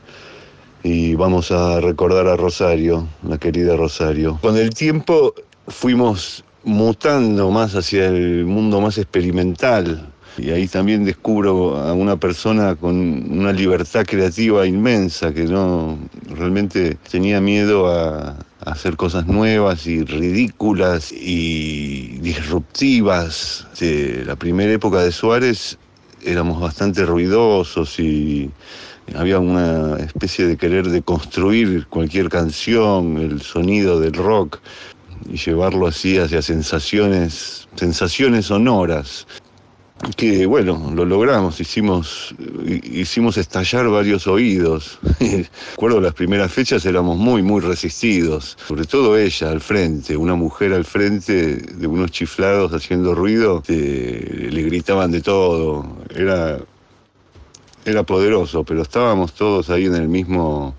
y vamos a recordar a Rosario, la querida Rosario. Con el tiempo fuimos mutando más hacia el mundo más experimental, y ahí también descubro a una persona con una libertad creativa inmensa que no realmente tenía miedo a, hacer cosas nuevas y ridículas y disruptivas. De la primera época de Suárez éramos bastante ruidosos y había una especie de querer de construir cualquier canción, el sonido del rock y llevarlo así hacia sensaciones, sensaciones sonoras que bueno, lo logramos, hicimos, hicimos estallar varios oídos. [LAUGHS] Recuerdo las primeras fechas éramos muy, muy resistidos, sobre todo ella al frente, una mujer al frente de unos chiflados haciendo ruido, le gritaban de todo, era, era poderoso, pero estábamos todos ahí en el mismo,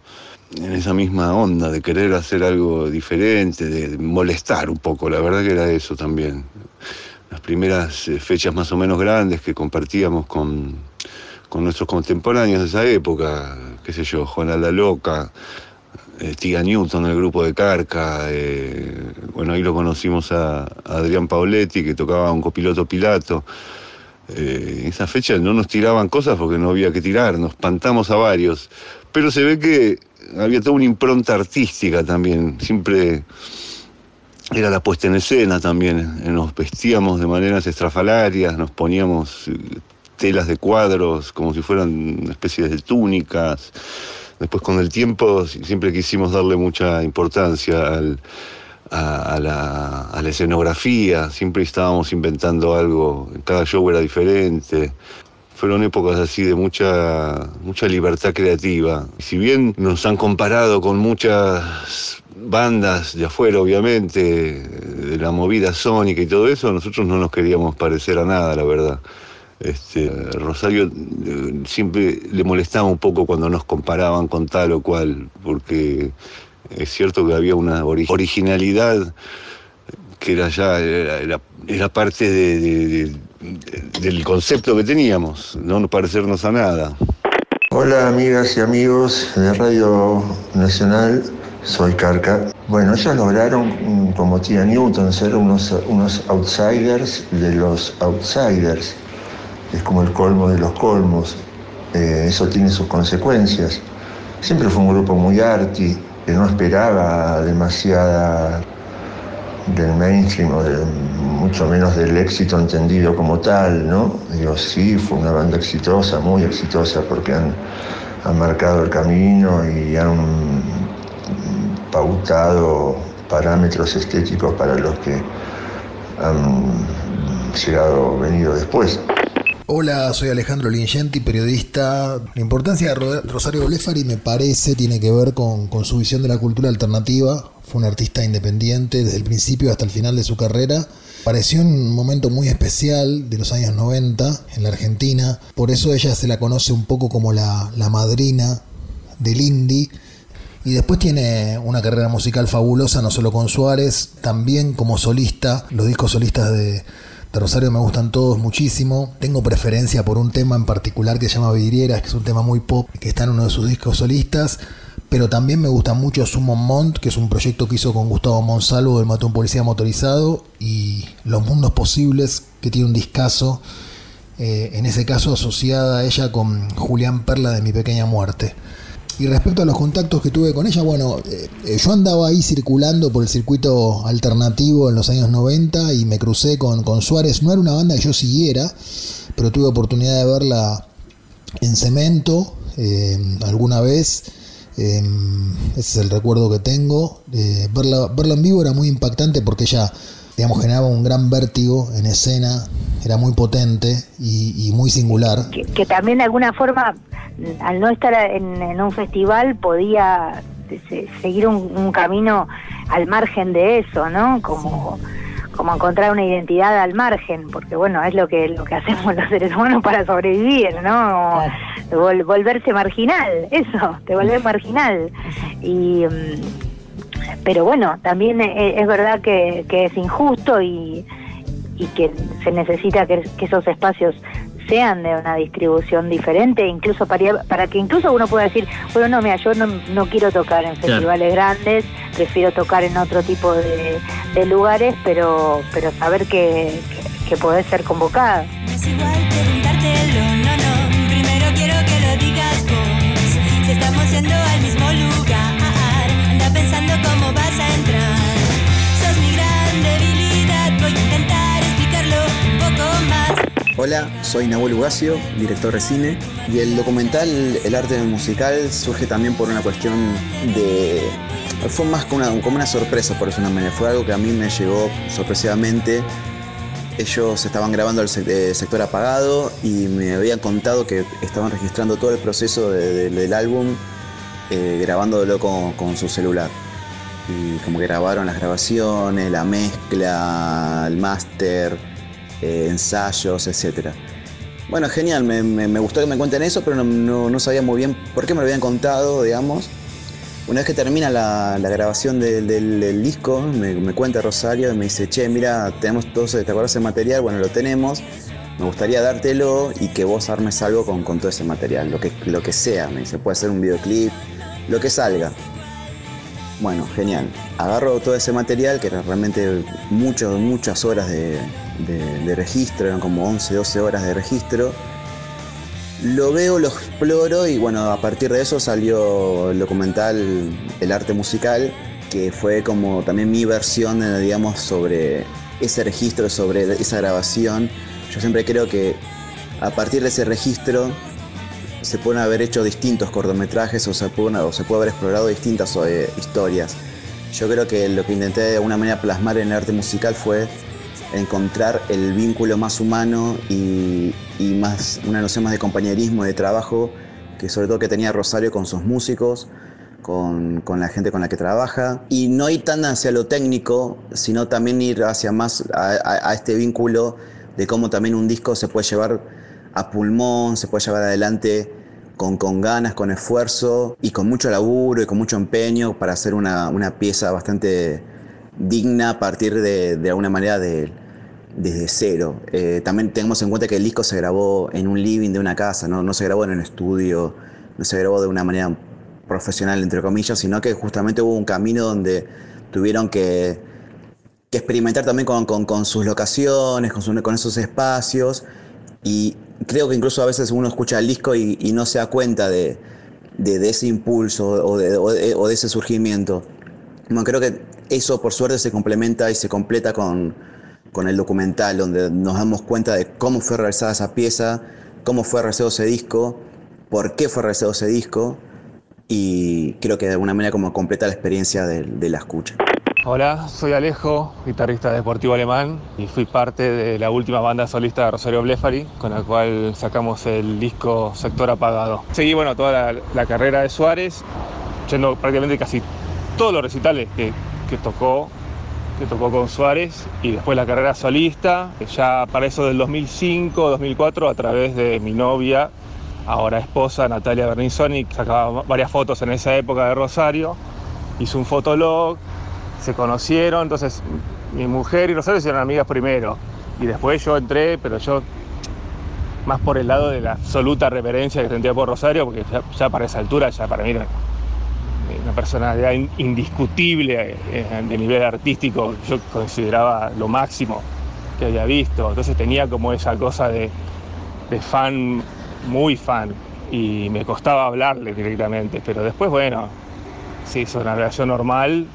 en esa misma onda de querer hacer algo diferente, de molestar un poco, la verdad que era eso también las primeras eh, fechas más o menos grandes que compartíamos con, con nuestros contemporáneos de esa época, qué sé yo, Juana la Loca, eh, Tiga Newton, el grupo de Carca, eh, bueno, ahí lo conocimos a, a, Adrián Pauletti, que tocaba un copiloto Pilato. En esa fecha no nos tiraban cosas porque no había que tirar, nos espantamos a varios, pero se ve que había toda una impronta artística también, siempre era la puesta en escena también. Nos vestíamos de maneras estrafalarias, nos poníamos eh, telas de cuadros como si fueran especies de túnicas. Después con el tiempo siempre quisimos darle mucha importancia a, la, escenografía, siempre estábamos inventando algo, cada show era diferente. Fueron épocas así de mucha, mucha libertad creativa. Si bien nos han comparado con muchas bandas de afuera, obviamente, de la movida sónica y todo eso, nosotros no nos queríamos parecer a nada, la verdad. Este, Rosario eh, siempre le molestaba un poco cuando nos comparaban con tal o cual, porque es cierto que había una originalidad que era ya era, parte del concepto que teníamos, no parecernos a nada. Hola amigas y amigos de Radio Nacional soy Carca. Bueno, ellos lograron, mm, como tía Newton, ser unos, unos outsiders de los outsiders. Es como el colmo de los colmos. Eh, eso tiene sus consecuencias. Siempre fue un grupo muy arty, que no esperaba demasiada del mainstream o mucho menos del éxito entendido como tal, ¿no? Digo, sí, fue una banda exitosa, muy exitosa, porque han, han marcado el camino y han pautado parámetros estéticos para los que han llegado, venido después. Hola, soy Alejandro Lingenti, periodista. La importancia de Rosario Blefari me parece tiene que ver con, su visión de la cultura alternativa. Fue un artista independiente desde el principio hasta el final de su carrera. Pareció un momento muy especial de los años 90 en la Argentina. Por eso ella se la conoce un poco como la, la madrina del indie y después tiene una carrera musical fabulosa, no solo con Suárez, también como solista. Los discos solistas de, Rosario me gustan todos muchísimo. Tengo preferencia por un tema en particular que se llama Vidrieras, que es un tema muy pop, que está en uno de sus discos solistas. Pero también me gusta mucho Summon Mont, que es un proyecto que hizo con Gustavo Monsalvo del Mató un Policía Motorizado. Y Los Mundos Posibles, que tiene un discazo. Eh, en ese caso asociada a ella con Julián Perla de Mi Pequeña Muerte. Y respecto a los contactos que tuve con ella, bueno, eh, eh, yo andaba ahí circulando por el circuito alternativo en los años 90 y me crucé con, con Suárez. No era una banda que yo siguiera, pero tuve oportunidad de verla en cemento eh, alguna vez. ese es el recuerdo que tengo. verla, verla en vivo era muy impactante porque ella digamos, generaba un gran vértigo en escena, era muy potente y, muy singular. Que, también de alguna forma, al no estar en, un festival, podía se- seguir un, un camino al margen de eso, ¿no? Como, como encontrar una identidad al margen, porque bueno, es lo que, lo que hacemos [LAUGHS] los seres humanos para sobrevivir, ¿no? Vol- volverse marginal, eso, te volvés marginal. Y, mm, pero bueno, también e- es, verdad que, que es injusto y, y que se necesita que, que esos espacios sean de una distribución diferente, incluso para, para que incluso uno pueda decir, bueno, no, mira, yo no, no quiero tocar en Claro. festivales grandes, prefiero tocar en otro tipo de, de lugares, pero, pero saber que, que, que podés ser convocada. preguntártelo, no, no. Hola, soy Nahuel Ugacio, director de cine, y el documental El arte musical surge también por una cuestión de... Fue más como una, como una sorpresa, por eso una manera. Fue algo que a mí me llegó sorpresivamente. Ellos estaban grabando el eh, sector apagado y me habían contado que estaban registrando todo el proceso de- de- del álbum, eh, grabándolo con, con su celular. Y como que grabaron las grabaciones, la mezcla, el máster, eh, ensayos, etc. Bueno, genial, me, gustó que me cuenten eso, pero no, sabía muy bien por qué me lo habían contado, digamos. Una vez que termina la, grabación del, disco, me, me cuenta Rosario y me dice, che, mira, tenemos todo ese, ¿te acuerdas ese material? Bueno, lo tenemos. Me gustaría dártelo y que vos armes algo con, con todo ese material, lo que, lo que sea. Me dice, puede ser un videoclip, lo que salga. Bueno, genial. Agarro todo ese material, que era realmente mucho, muchas horas de registro, eran como 11, 12 horas de registro. Lo veo, lo exploro y bueno, a partir de eso salió el documental El arte musical, que fue como también mi versión, eh, digamos, sobre ese registro, sobre esa grabación. Yo siempre creo que a partir de ese registro se pueden haber hecho distintos cortometrajes o se, pueden- se puede haber explorado distintas eh, historias. Yo creo que lo que intenté de alguna manera plasmar en el arte musical fue encontrar el vínculo más humano y, y más una noción más de compañerismo, de trabajo, que sobre todo que tenía Rosario con sus músicos, con, la gente con la que trabaja, y no ir tan hacia lo técnico, sino también ir hacia más a este vínculo de cómo también un disco se puede llevar a pulmón, se puede llevar adelante con, con ganas, con esfuerzo y con mucho laburo y con mucho empeño para hacer una, una pieza bastante digna a partir de, de alguna manera de, desde cero. Eh, también tengamos en cuenta que el disco se grabó en un living de una casa, ¿no? no se grabó en un estudio, no se grabó de una manera profesional, entre comillas, sino que justamente hubo un camino donde tuvieron que, que experimentar también con, con- con sus locaciones, con, su- con esos espacios. Y creo que incluso a veces uno escucha el disco y, no se da cuenta de, de- ese impulso o de ese surgimiento. Bueno, creo que eso por suerte se complementa y se completa con, con el documental, donde nos damos cuenta de cómo fue realizada esa pieza, cómo fue realizado ese disco, por qué fue realizado ese disco, y creo que de alguna manera como completa la experiencia de, de la escucha. Hola, soy Alejo, guitarrista de Deportivo Alemán y fui parte de la última banda solista de Rosario Blefari, con la cual sacamos el disco Sector Apagado. Seguí bueno, toda la, carrera de Suárez, yendo prácticamente casi todos los recitales que, tocó, que tocó con Suárez y después la carrera solista, ya para eso del 2005, 2004, a través de mi novia, ahora esposa Natalia Bernizoni, sacaba varias fotos en esa época de Rosario, hizo un fotolog, se conocieron, entonces mi mujer y Rosario se hicieron amigas primero. Y después yo entré, pero yo más por el lado de la absoluta reverencia que sentía por Rosario, porque ya, para esa altura, ya para mí era una personalidad in- indiscutible eh, de nivel artístico, yo consideraba lo máximo que había visto. Entonces tenía como esa cosa de, de fan, muy fan, y me costaba hablarle directamente. Pero después, bueno, se hizo una relación normal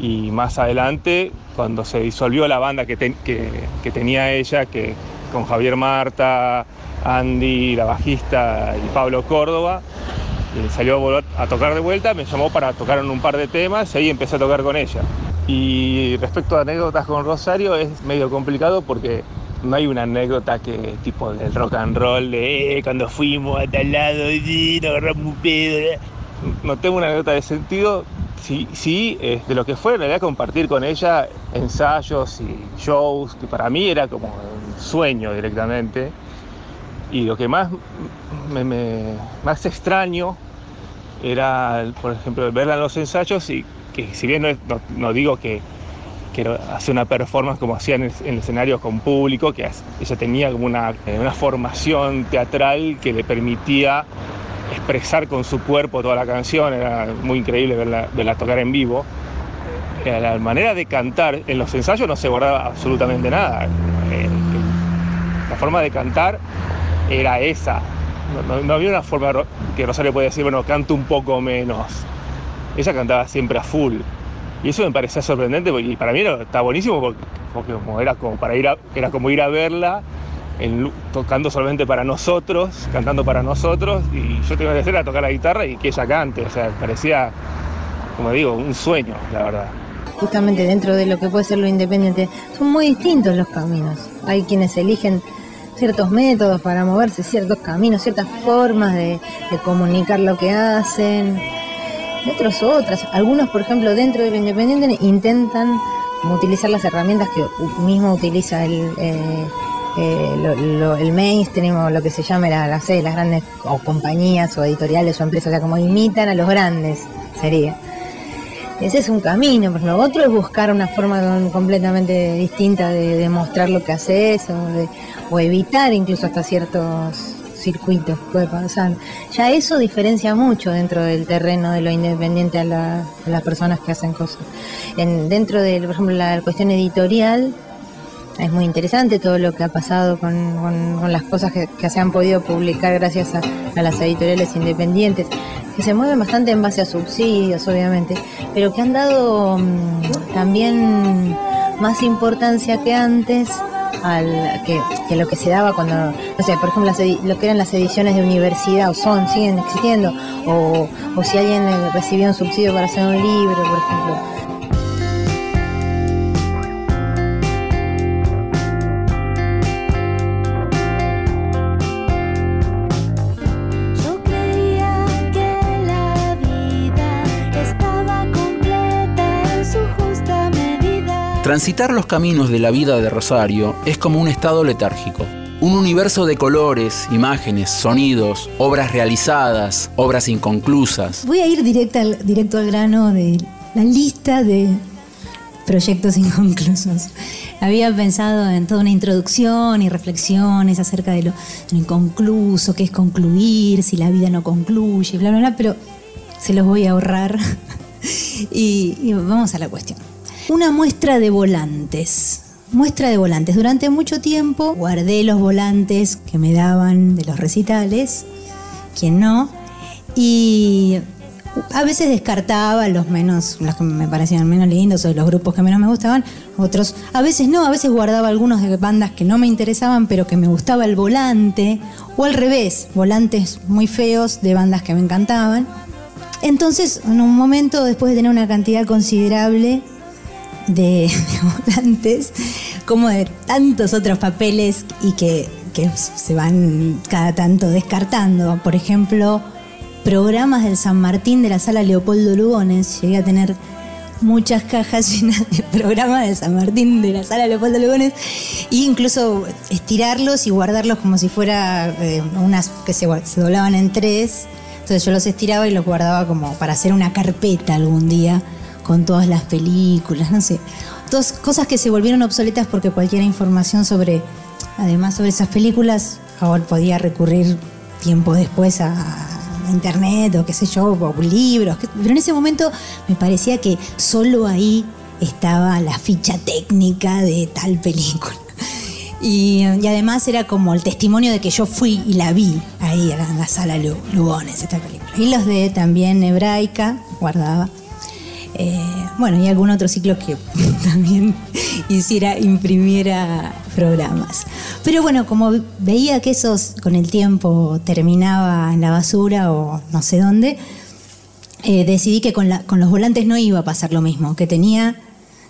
y más adelante, cuando se disolvió la banda que, que- tenía ella, que con Javier Marta, Andy, la bajista y Pablo Córdoba, y salió a tocar de vuelta, me llamó para tocar en un par de temas y ahí empecé a tocar con ella. Y respecto a anécdotas con Rosario es medio complicado porque no hay una anécdota que tipo del rock and roll de "Eh, cuando fuimos a tal lado y nos agarramos un pedo. ¿Eh?". no tengo una anécdota de sentido, sí, sí de lo que fue en realidad compartir con ella ensayos y shows, que para mí era como un sueño directamente. Y lo que más, me, más extraño era, por ejemplo, verla en los ensayos y que si bien no, digo que, que hace una performance como hacía en, el- en escenarios con público, que ella tenía como una, una formación teatral que le permitía expresar con su cuerpo toda la canción, era muy increíble verla, tocar en vivo. Eh, La manera de cantar en los ensayos no se guardaba absolutamente nada. Eh, la forma de cantar era esa. No, había una forma que Rosario podía decir, bueno, canto un poco menos. Ella cantaba siempre a full. Y eso me parecía sorprendente porque- y para mí era- está buenísimo porque, era como para ir era como ir a verla tocando solamente para nosotros, cantando para nosotros, y yo tengo que hacer a tocar la guitarra y que ella cante. O sea, parecía, como digo, un sueño, la verdad. justamente dentro de lo que puede ser lo independiente, son muy distintos los caminos. Hay quienes eligen ciertos métodos para moverse, ciertos caminos, ciertas formas de, comunicar lo que hacen, otros otras. Algunos, por ejemplo, dentro de lo independiente intentan utilizar las herramientas que mismo utiliza el, eh, eh, lo- el mainstream o lo que se llame la, la- las grandes o compañías o editoriales o empresas, o como imitan a los grandes, sería. Ese es un camino, por ejemplo. Otro es buscar una forma completamente distinta de, de mostrar lo que haces o, o evitar incluso hasta ciertos circuitos puede pasar. Ya eso diferencia mucho dentro del terreno de lo independiente a, la- las personas que hacen cosas. En, dentro de, por ejemplo, la cuestión editorial, es muy interesante todo lo que ha pasado con, con- las cosas que, que se han podido publicar gracias a, a las editoriales independientes, que se mueven bastante en base a subsidios, obviamente, pero que han dado mm, también más importancia que antes al que, que lo que se daba cuando, no sé, por ejemplo, lo que eran las ediciones de universidad, o son, siguen existiendo, o, o si alguien recibía un subsidio para hacer un libro, por ejemplo. Transitar los caminos de la vida de Rosario es como un estado letárgico. Un universo de colores, imágenes, sonidos, obras realizadas, obras inconclusas. Voy a ir directo al grano de la lista de proyectos inconclusos. [LAUGHS] Había pensado en toda una introducción y reflexiones acerca de lo, lo inconcluso, qué es concluir, si la vida no concluye, bla, bla, bla, pero se los voy a ahorrar [LAUGHS] y vamos a la cuestión. Una muestra de volantes. Muestra de volantes. Durante mucho tiempo guardé los volantes que me daban de los recitales, quien no, y a veces descartaba los menos, los que me parecían menos lindos o los grupos que menos me gustaban, otros, a veces no, a veces guardaba algunos de bandas que no me interesaban, pero que me gustaba el volante, o al revés, volantes muy feos de bandas que me encantaban. Entonces, en un momento, después de tener una cantidad considerable de, [LAUGHS] de como de tantos otros papeles y que, que se van cada tanto descartando. Por ejemplo, programas del San Martín de la sala Leopoldo Lugones. Llegué a tener muchas cajas [LAUGHS] llenas de programas del San Martín de la sala Leopoldo Lugones e incluso estirarlos y guardarlos como si fuera eh, unas que se, se doblaban en tres. Entonces yo los estiraba y los guardaba como para hacer una carpeta algún día con todas las películas, no sé. Dos cosas que se volvieron obsoletas porque cualquier información sobre, además sobre esas películas, ahora podía recurrir tiempo después a, internet o qué sé yo, o libros. Pero en ese momento me parecía que solo ahí estaba la ficha técnica de tal película. Y, y además era como el testimonio de que yo fui y la vi ahí en la, sala Lu- Lugones, esta película. Y los de también hebraica, guardaba. Eh, bueno, y algún otro ciclo que [LAUGHS] también hiciera, imprimiera programas. Pero bueno, como veía que esos con el tiempo terminaba en la basura o no sé dónde, eh, decidí que con, con los volantes no iba a pasar lo mismo, que tenía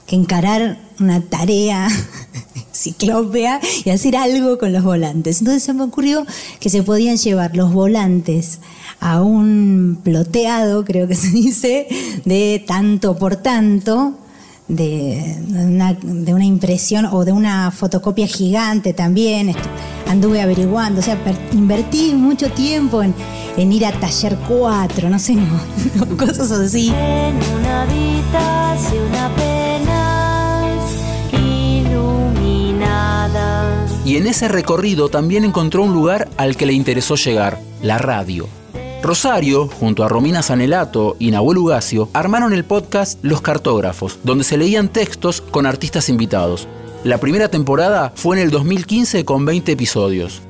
que encarar una tarea [LAUGHS] ciclópea y hacer algo con los volantes. Entonces se me ocurrió que se podían llevar los volantes a un ploteado, creo que se [LAUGHS] dice, de tanto por tanto, de una, una impresión o de una fotocopia gigante también. Anduve averiguando, o sea, invertí mucho tiempo en, ir a taller 4, no sé, [LAUGHS] no, cosas así. En una habitación apenas Y en ese recorrido también encontró un lugar al que le interesó llegar, la radio. Rosario, junto a Romina Sanelato y Nahuel Ugacio, armaron el podcast Los Cartógrafos, donde se leían textos con artistas invitados. La primera temporada fue en el 2015 con 20 episodios.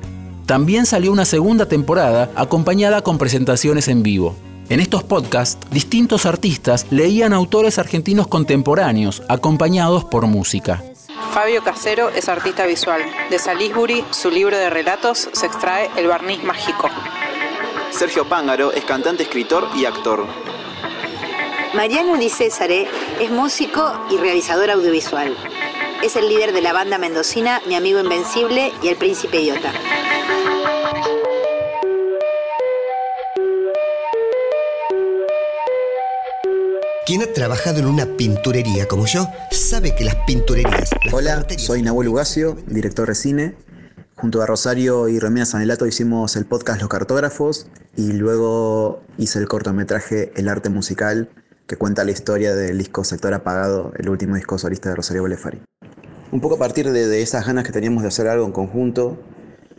También salió una segunda temporada acompañada con presentaciones en vivo. En estos podcasts, distintos artistas leían autores argentinos contemporáneos, acompañados por música. Fabio Casero es artista visual. De Salisbury, su libro de relatos se extrae El barniz mágico. Sergio Pángaro es cantante, escritor y actor. Mariano Di Césare es músico y realizador audiovisual. Es el líder de la banda mendocina Mi Amigo Invencible y El Príncipe Idiota. Quien ha trabajado en una pinturería como yo sabe que las pinturerías. las Hola, soy Nahuel Ugacio, director de cine. Junto a Rosario y Romina Sanelato hicimos el podcast Los Cartógrafos y luego hice el cortometraje El Arte Musical que cuenta la historia del disco Sector Apagado, el último disco solista de Rosario Bolefari. Un poco a partir de, de esas ganas que teníamos de hacer algo en conjunto,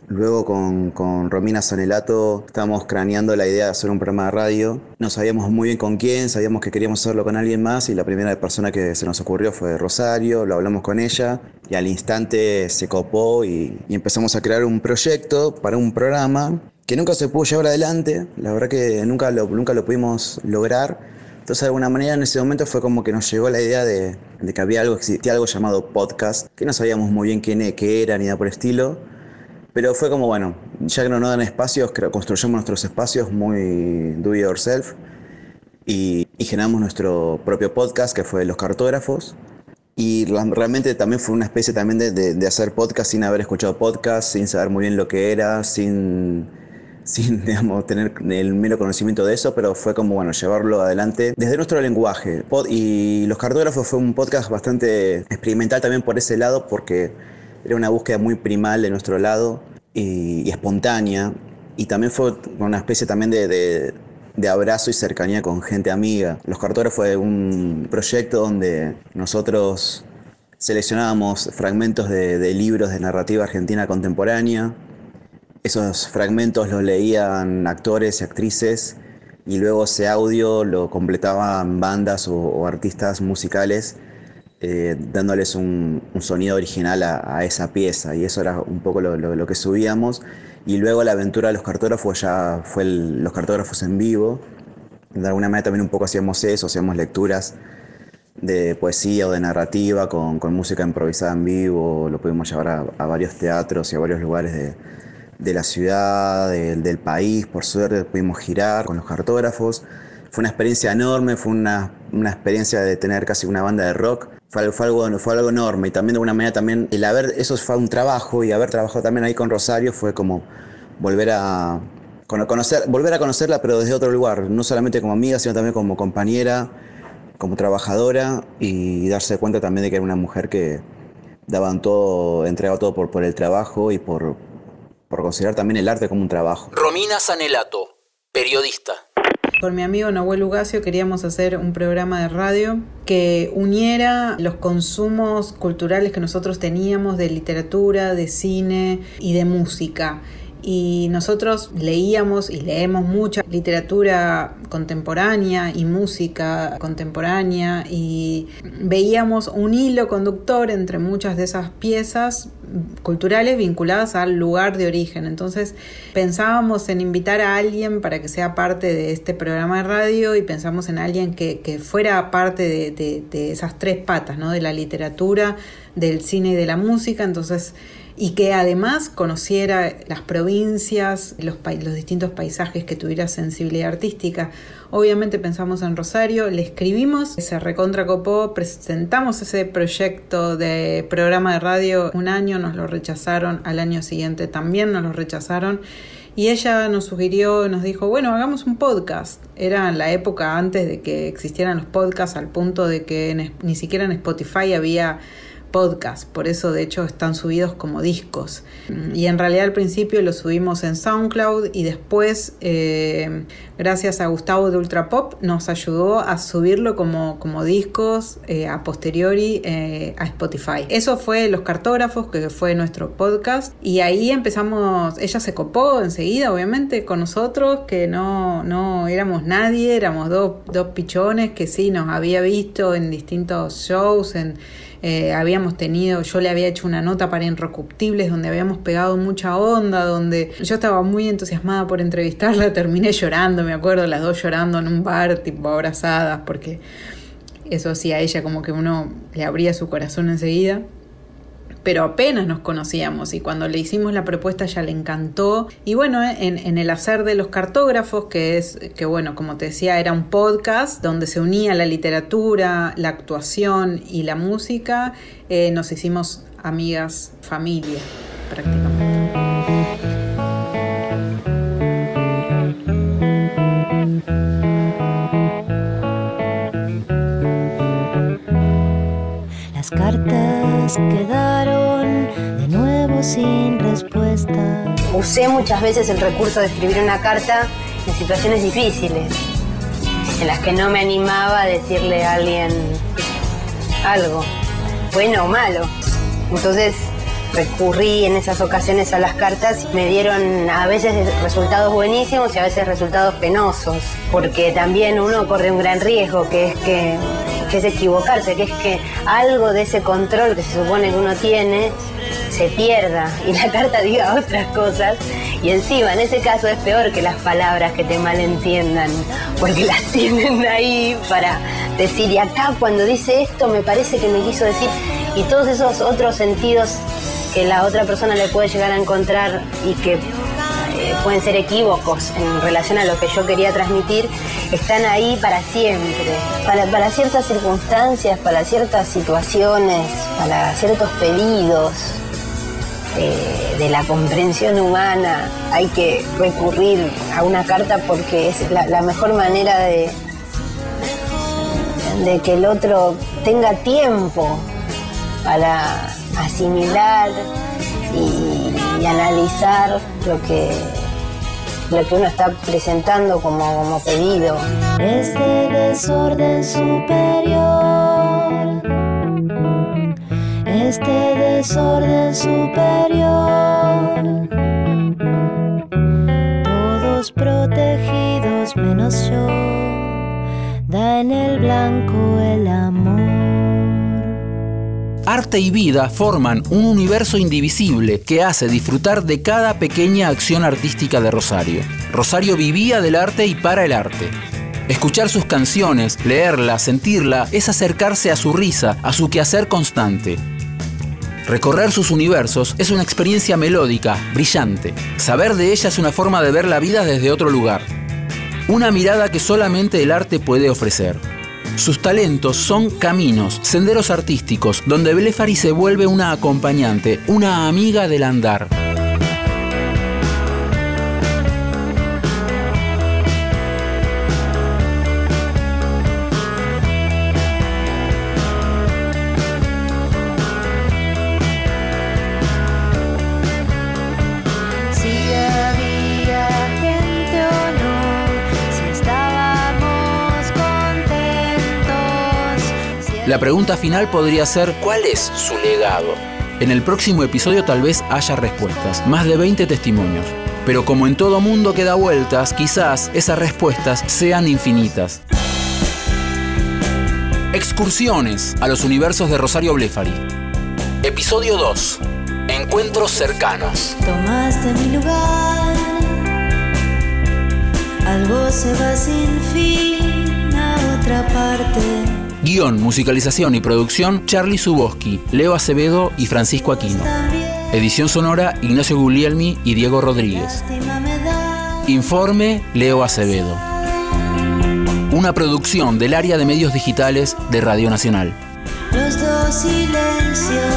luego con, con Romina Sanelato estábamos craneando la idea de hacer un programa de radio. No sabíamos muy bien con quién, sabíamos que queríamos hacerlo con alguien más y la primera persona que se nos ocurrió fue Rosario, lo hablamos con ella y al instante se copó y, empezamos a crear un proyecto para un programa que nunca se pudo llevar adelante, la verdad que nunca lo, nunca lo pudimos lograr. Entonces, de alguna manera, en ese momento fue como que nos llegó la idea de, que había algo, existía algo llamado podcast, que no sabíamos muy bien quién, e- qué era ni nada por estilo. Pero fue como, bueno, ya que no nos dan espacios, construyamos nuestros espacios muy do it yourself y, generamos nuestro propio podcast que fue Los Cartógrafos. Y la- realmente también fue una especie también de, hacer podcast sin haber escuchado podcast, sin saber muy bien lo que era, sin, [LAUGHS] sin tener el mero conocimiento de eso, pero fue como, bueno, llevarlo adelante desde nuestro lenguaje. Y Los Cartógrafos fue un podcast bastante experimental también por ese lado, porque era una búsqueda muy primal de nuestro lado y, espontánea. Y también fue una especie también de, de- abrazo y cercanía con gente amiga. Los Cartógrafos fue un proyecto donde nosotros seleccionábamos fragmentos de, de libros de narrativa argentina contemporánea. Esos fragmentos los leían actores y actrices y luego ese audio lo completaban bandas o artistas musicales eh, dándoles un, sonido original a, esa pieza y eso era un poco lo, que subíamos y luego la aventura de los cartógrafos ya fue los cartógrafos en vivo de alguna manera también un poco hacíamos eso, hacíamos lecturas de poesía o de narrativa con, música improvisada en vivo, lo pudimos llevar a, varios teatros y a varios lugares de, la ciudad, de- del país, por suerte pudimos girar con los cartógrafos. Fue una experiencia enorme, fue una, una experiencia de tener casi una banda de rock. Fue, algo- fue algo, fue algo enorme y también de alguna manera también el haber, eso fue un trabajo y haber trabajado también ahí con Rosario fue como volver a cono- conocer, volver a conocerla pero desde otro lugar, no solamente como amiga, sino también como compañera, como trabajadora y darse cuenta también de que era una mujer que daban todo, entregaba todo por, por el trabajo y por, por considerar también el arte como un trabajo. Romina Sanelato, periodista. Con mi amigo Nahuel Ugacio queríamos hacer un programa de radio que uniera los consumos culturales que nosotros teníamos de literatura, de cine y de música. Y nosotros leíamos y leemos mucha literatura contemporánea y música contemporánea y veíamos un hilo conductor entre muchas de esas piezas culturales vinculadas al lugar de origen. Entonces pensábamos en invitar a alguien para que sea parte de este programa de radio y pensamos en alguien que, que fuera parte de, de- de esas tres patas, ¿no? de la literatura, del cine y de la música. Entonces y que además conociera las provincias, los, los distintos paisajes, que tuviera sensibilidad artística. Obviamente pensamos en Rosario, le escribimos, se recontracopó, presentamos ese proyecto de programa de radio un año, nos lo rechazaron, al año siguiente también nos lo rechazaron. y ella nos sugirió, nos dijo, bueno, hagamos un podcast. Era la época antes de que existieran los podcasts al punto de que ni siquiera en Spotify había podcast, por eso de hecho están subidos como discos. Y en realidad al principio lo subimos en SoundCloud y después, eh, gracias a Gustavo de Ultrapop, nos ayudó a subirlo como, como discos eh, a posteriori eh, a Spotify. Eso fue Los Cartógrafos, que fue nuestro podcast, y ahí empezamos, ella se copó enseguida, obviamente, con nosotros, que no, no éramos nadie, éramos dos, dos pichones que sí nos había visto en distintos shows, en eh, habíamos tenido, yo le había hecho una nota para Inrecuptibles donde habíamos pegado mucha onda, donde yo estaba muy entusiasmada por entrevistarla, [LAUGHS] terminé llorando, me acuerdo, las dos llorando en un bar, tipo abrazadas, porque eso sí a ella como que uno le abría su corazón enseguida pero apenas nos conocíamos y cuando le hicimos la propuesta ya le encantó. Y bueno en, el hacer de los cartógrafos que es que bueno como te decía era un podcast donde se unía la literatura la actuación y la música eh, nos hicimos amigas familia prácticamente. Las cartas de nuevo sin respuesta. Usé muchas veces el recurso de escribir una carta en situaciones difíciles, en las que no me animaba a decirle a alguien algo, bueno o malo. Entonces recurrí en esas ocasiones a las cartas me dieron a veces resultados buenísimos y a veces resultados penosos, porque también uno corre un gran riesgo, que es que es equivocarse, que es que algo de ese control que se supone que uno tiene se pierda y la carta diga otras cosas. Y encima en ese caso es peor que las palabras que te malentiendan porque las [LAUGHS] tienen ahí para decir y acá cuando dice esto me parece que me quiso decir y todos esos otros sentidos que la otra persona le puede llegar a encontrar y que eh, pueden ser equívocos en relación a lo que yo quería transmitir, están ahí para siempre, para, para ciertas circunstancias, para ciertas situaciones, para ciertos pedidos. De la comprensión humana hay que recurrir a una carta porque es la, mejor manera de, de que el otro tenga tiempo para asimilar y, y, analizar lo que lo que uno está presentando como, como pedido. Este desorden superior, este desorden superior, todos protegidos menos yo, da en el blanco el amor. Arte y vida forman un universo indivisible que hace disfrutar de cada pequeña acción artística de Rosario. Rosario vivía del arte y para el arte. Escuchar sus canciones, leerla, sentirla, es acercarse a su risa, a su quehacer constante. Recorrer sus universos es una experiencia melódica, brillante. Saber de ella es una forma de ver la vida desde otro lugar. Una mirada que solamente el arte puede ofrecer. Sus talentos son caminos, senderos artísticos, donde Blefari se vuelve una acompañante, una amiga del andar. La pregunta final podría ser, ¿cuál es su legado? En el próximo episodio tal vez haya respuestas, más de 20 testimonios. Pero como en todo mundo que da vueltas, quizás esas respuestas sean infinitas. Excursiones a los universos de Rosario Blefari. Episodio 2. Encuentros cercanos. Tomaste mi lugar, algo se va sin fin a otra parte. Guión, musicalización y producción Charlie Suboski, Leo Acevedo y Francisco Aquino. Edición sonora Ignacio Guglielmi y Diego Rodríguez. Informe Leo Acevedo. Una producción del área de medios digitales de Radio Nacional. Los dos silencios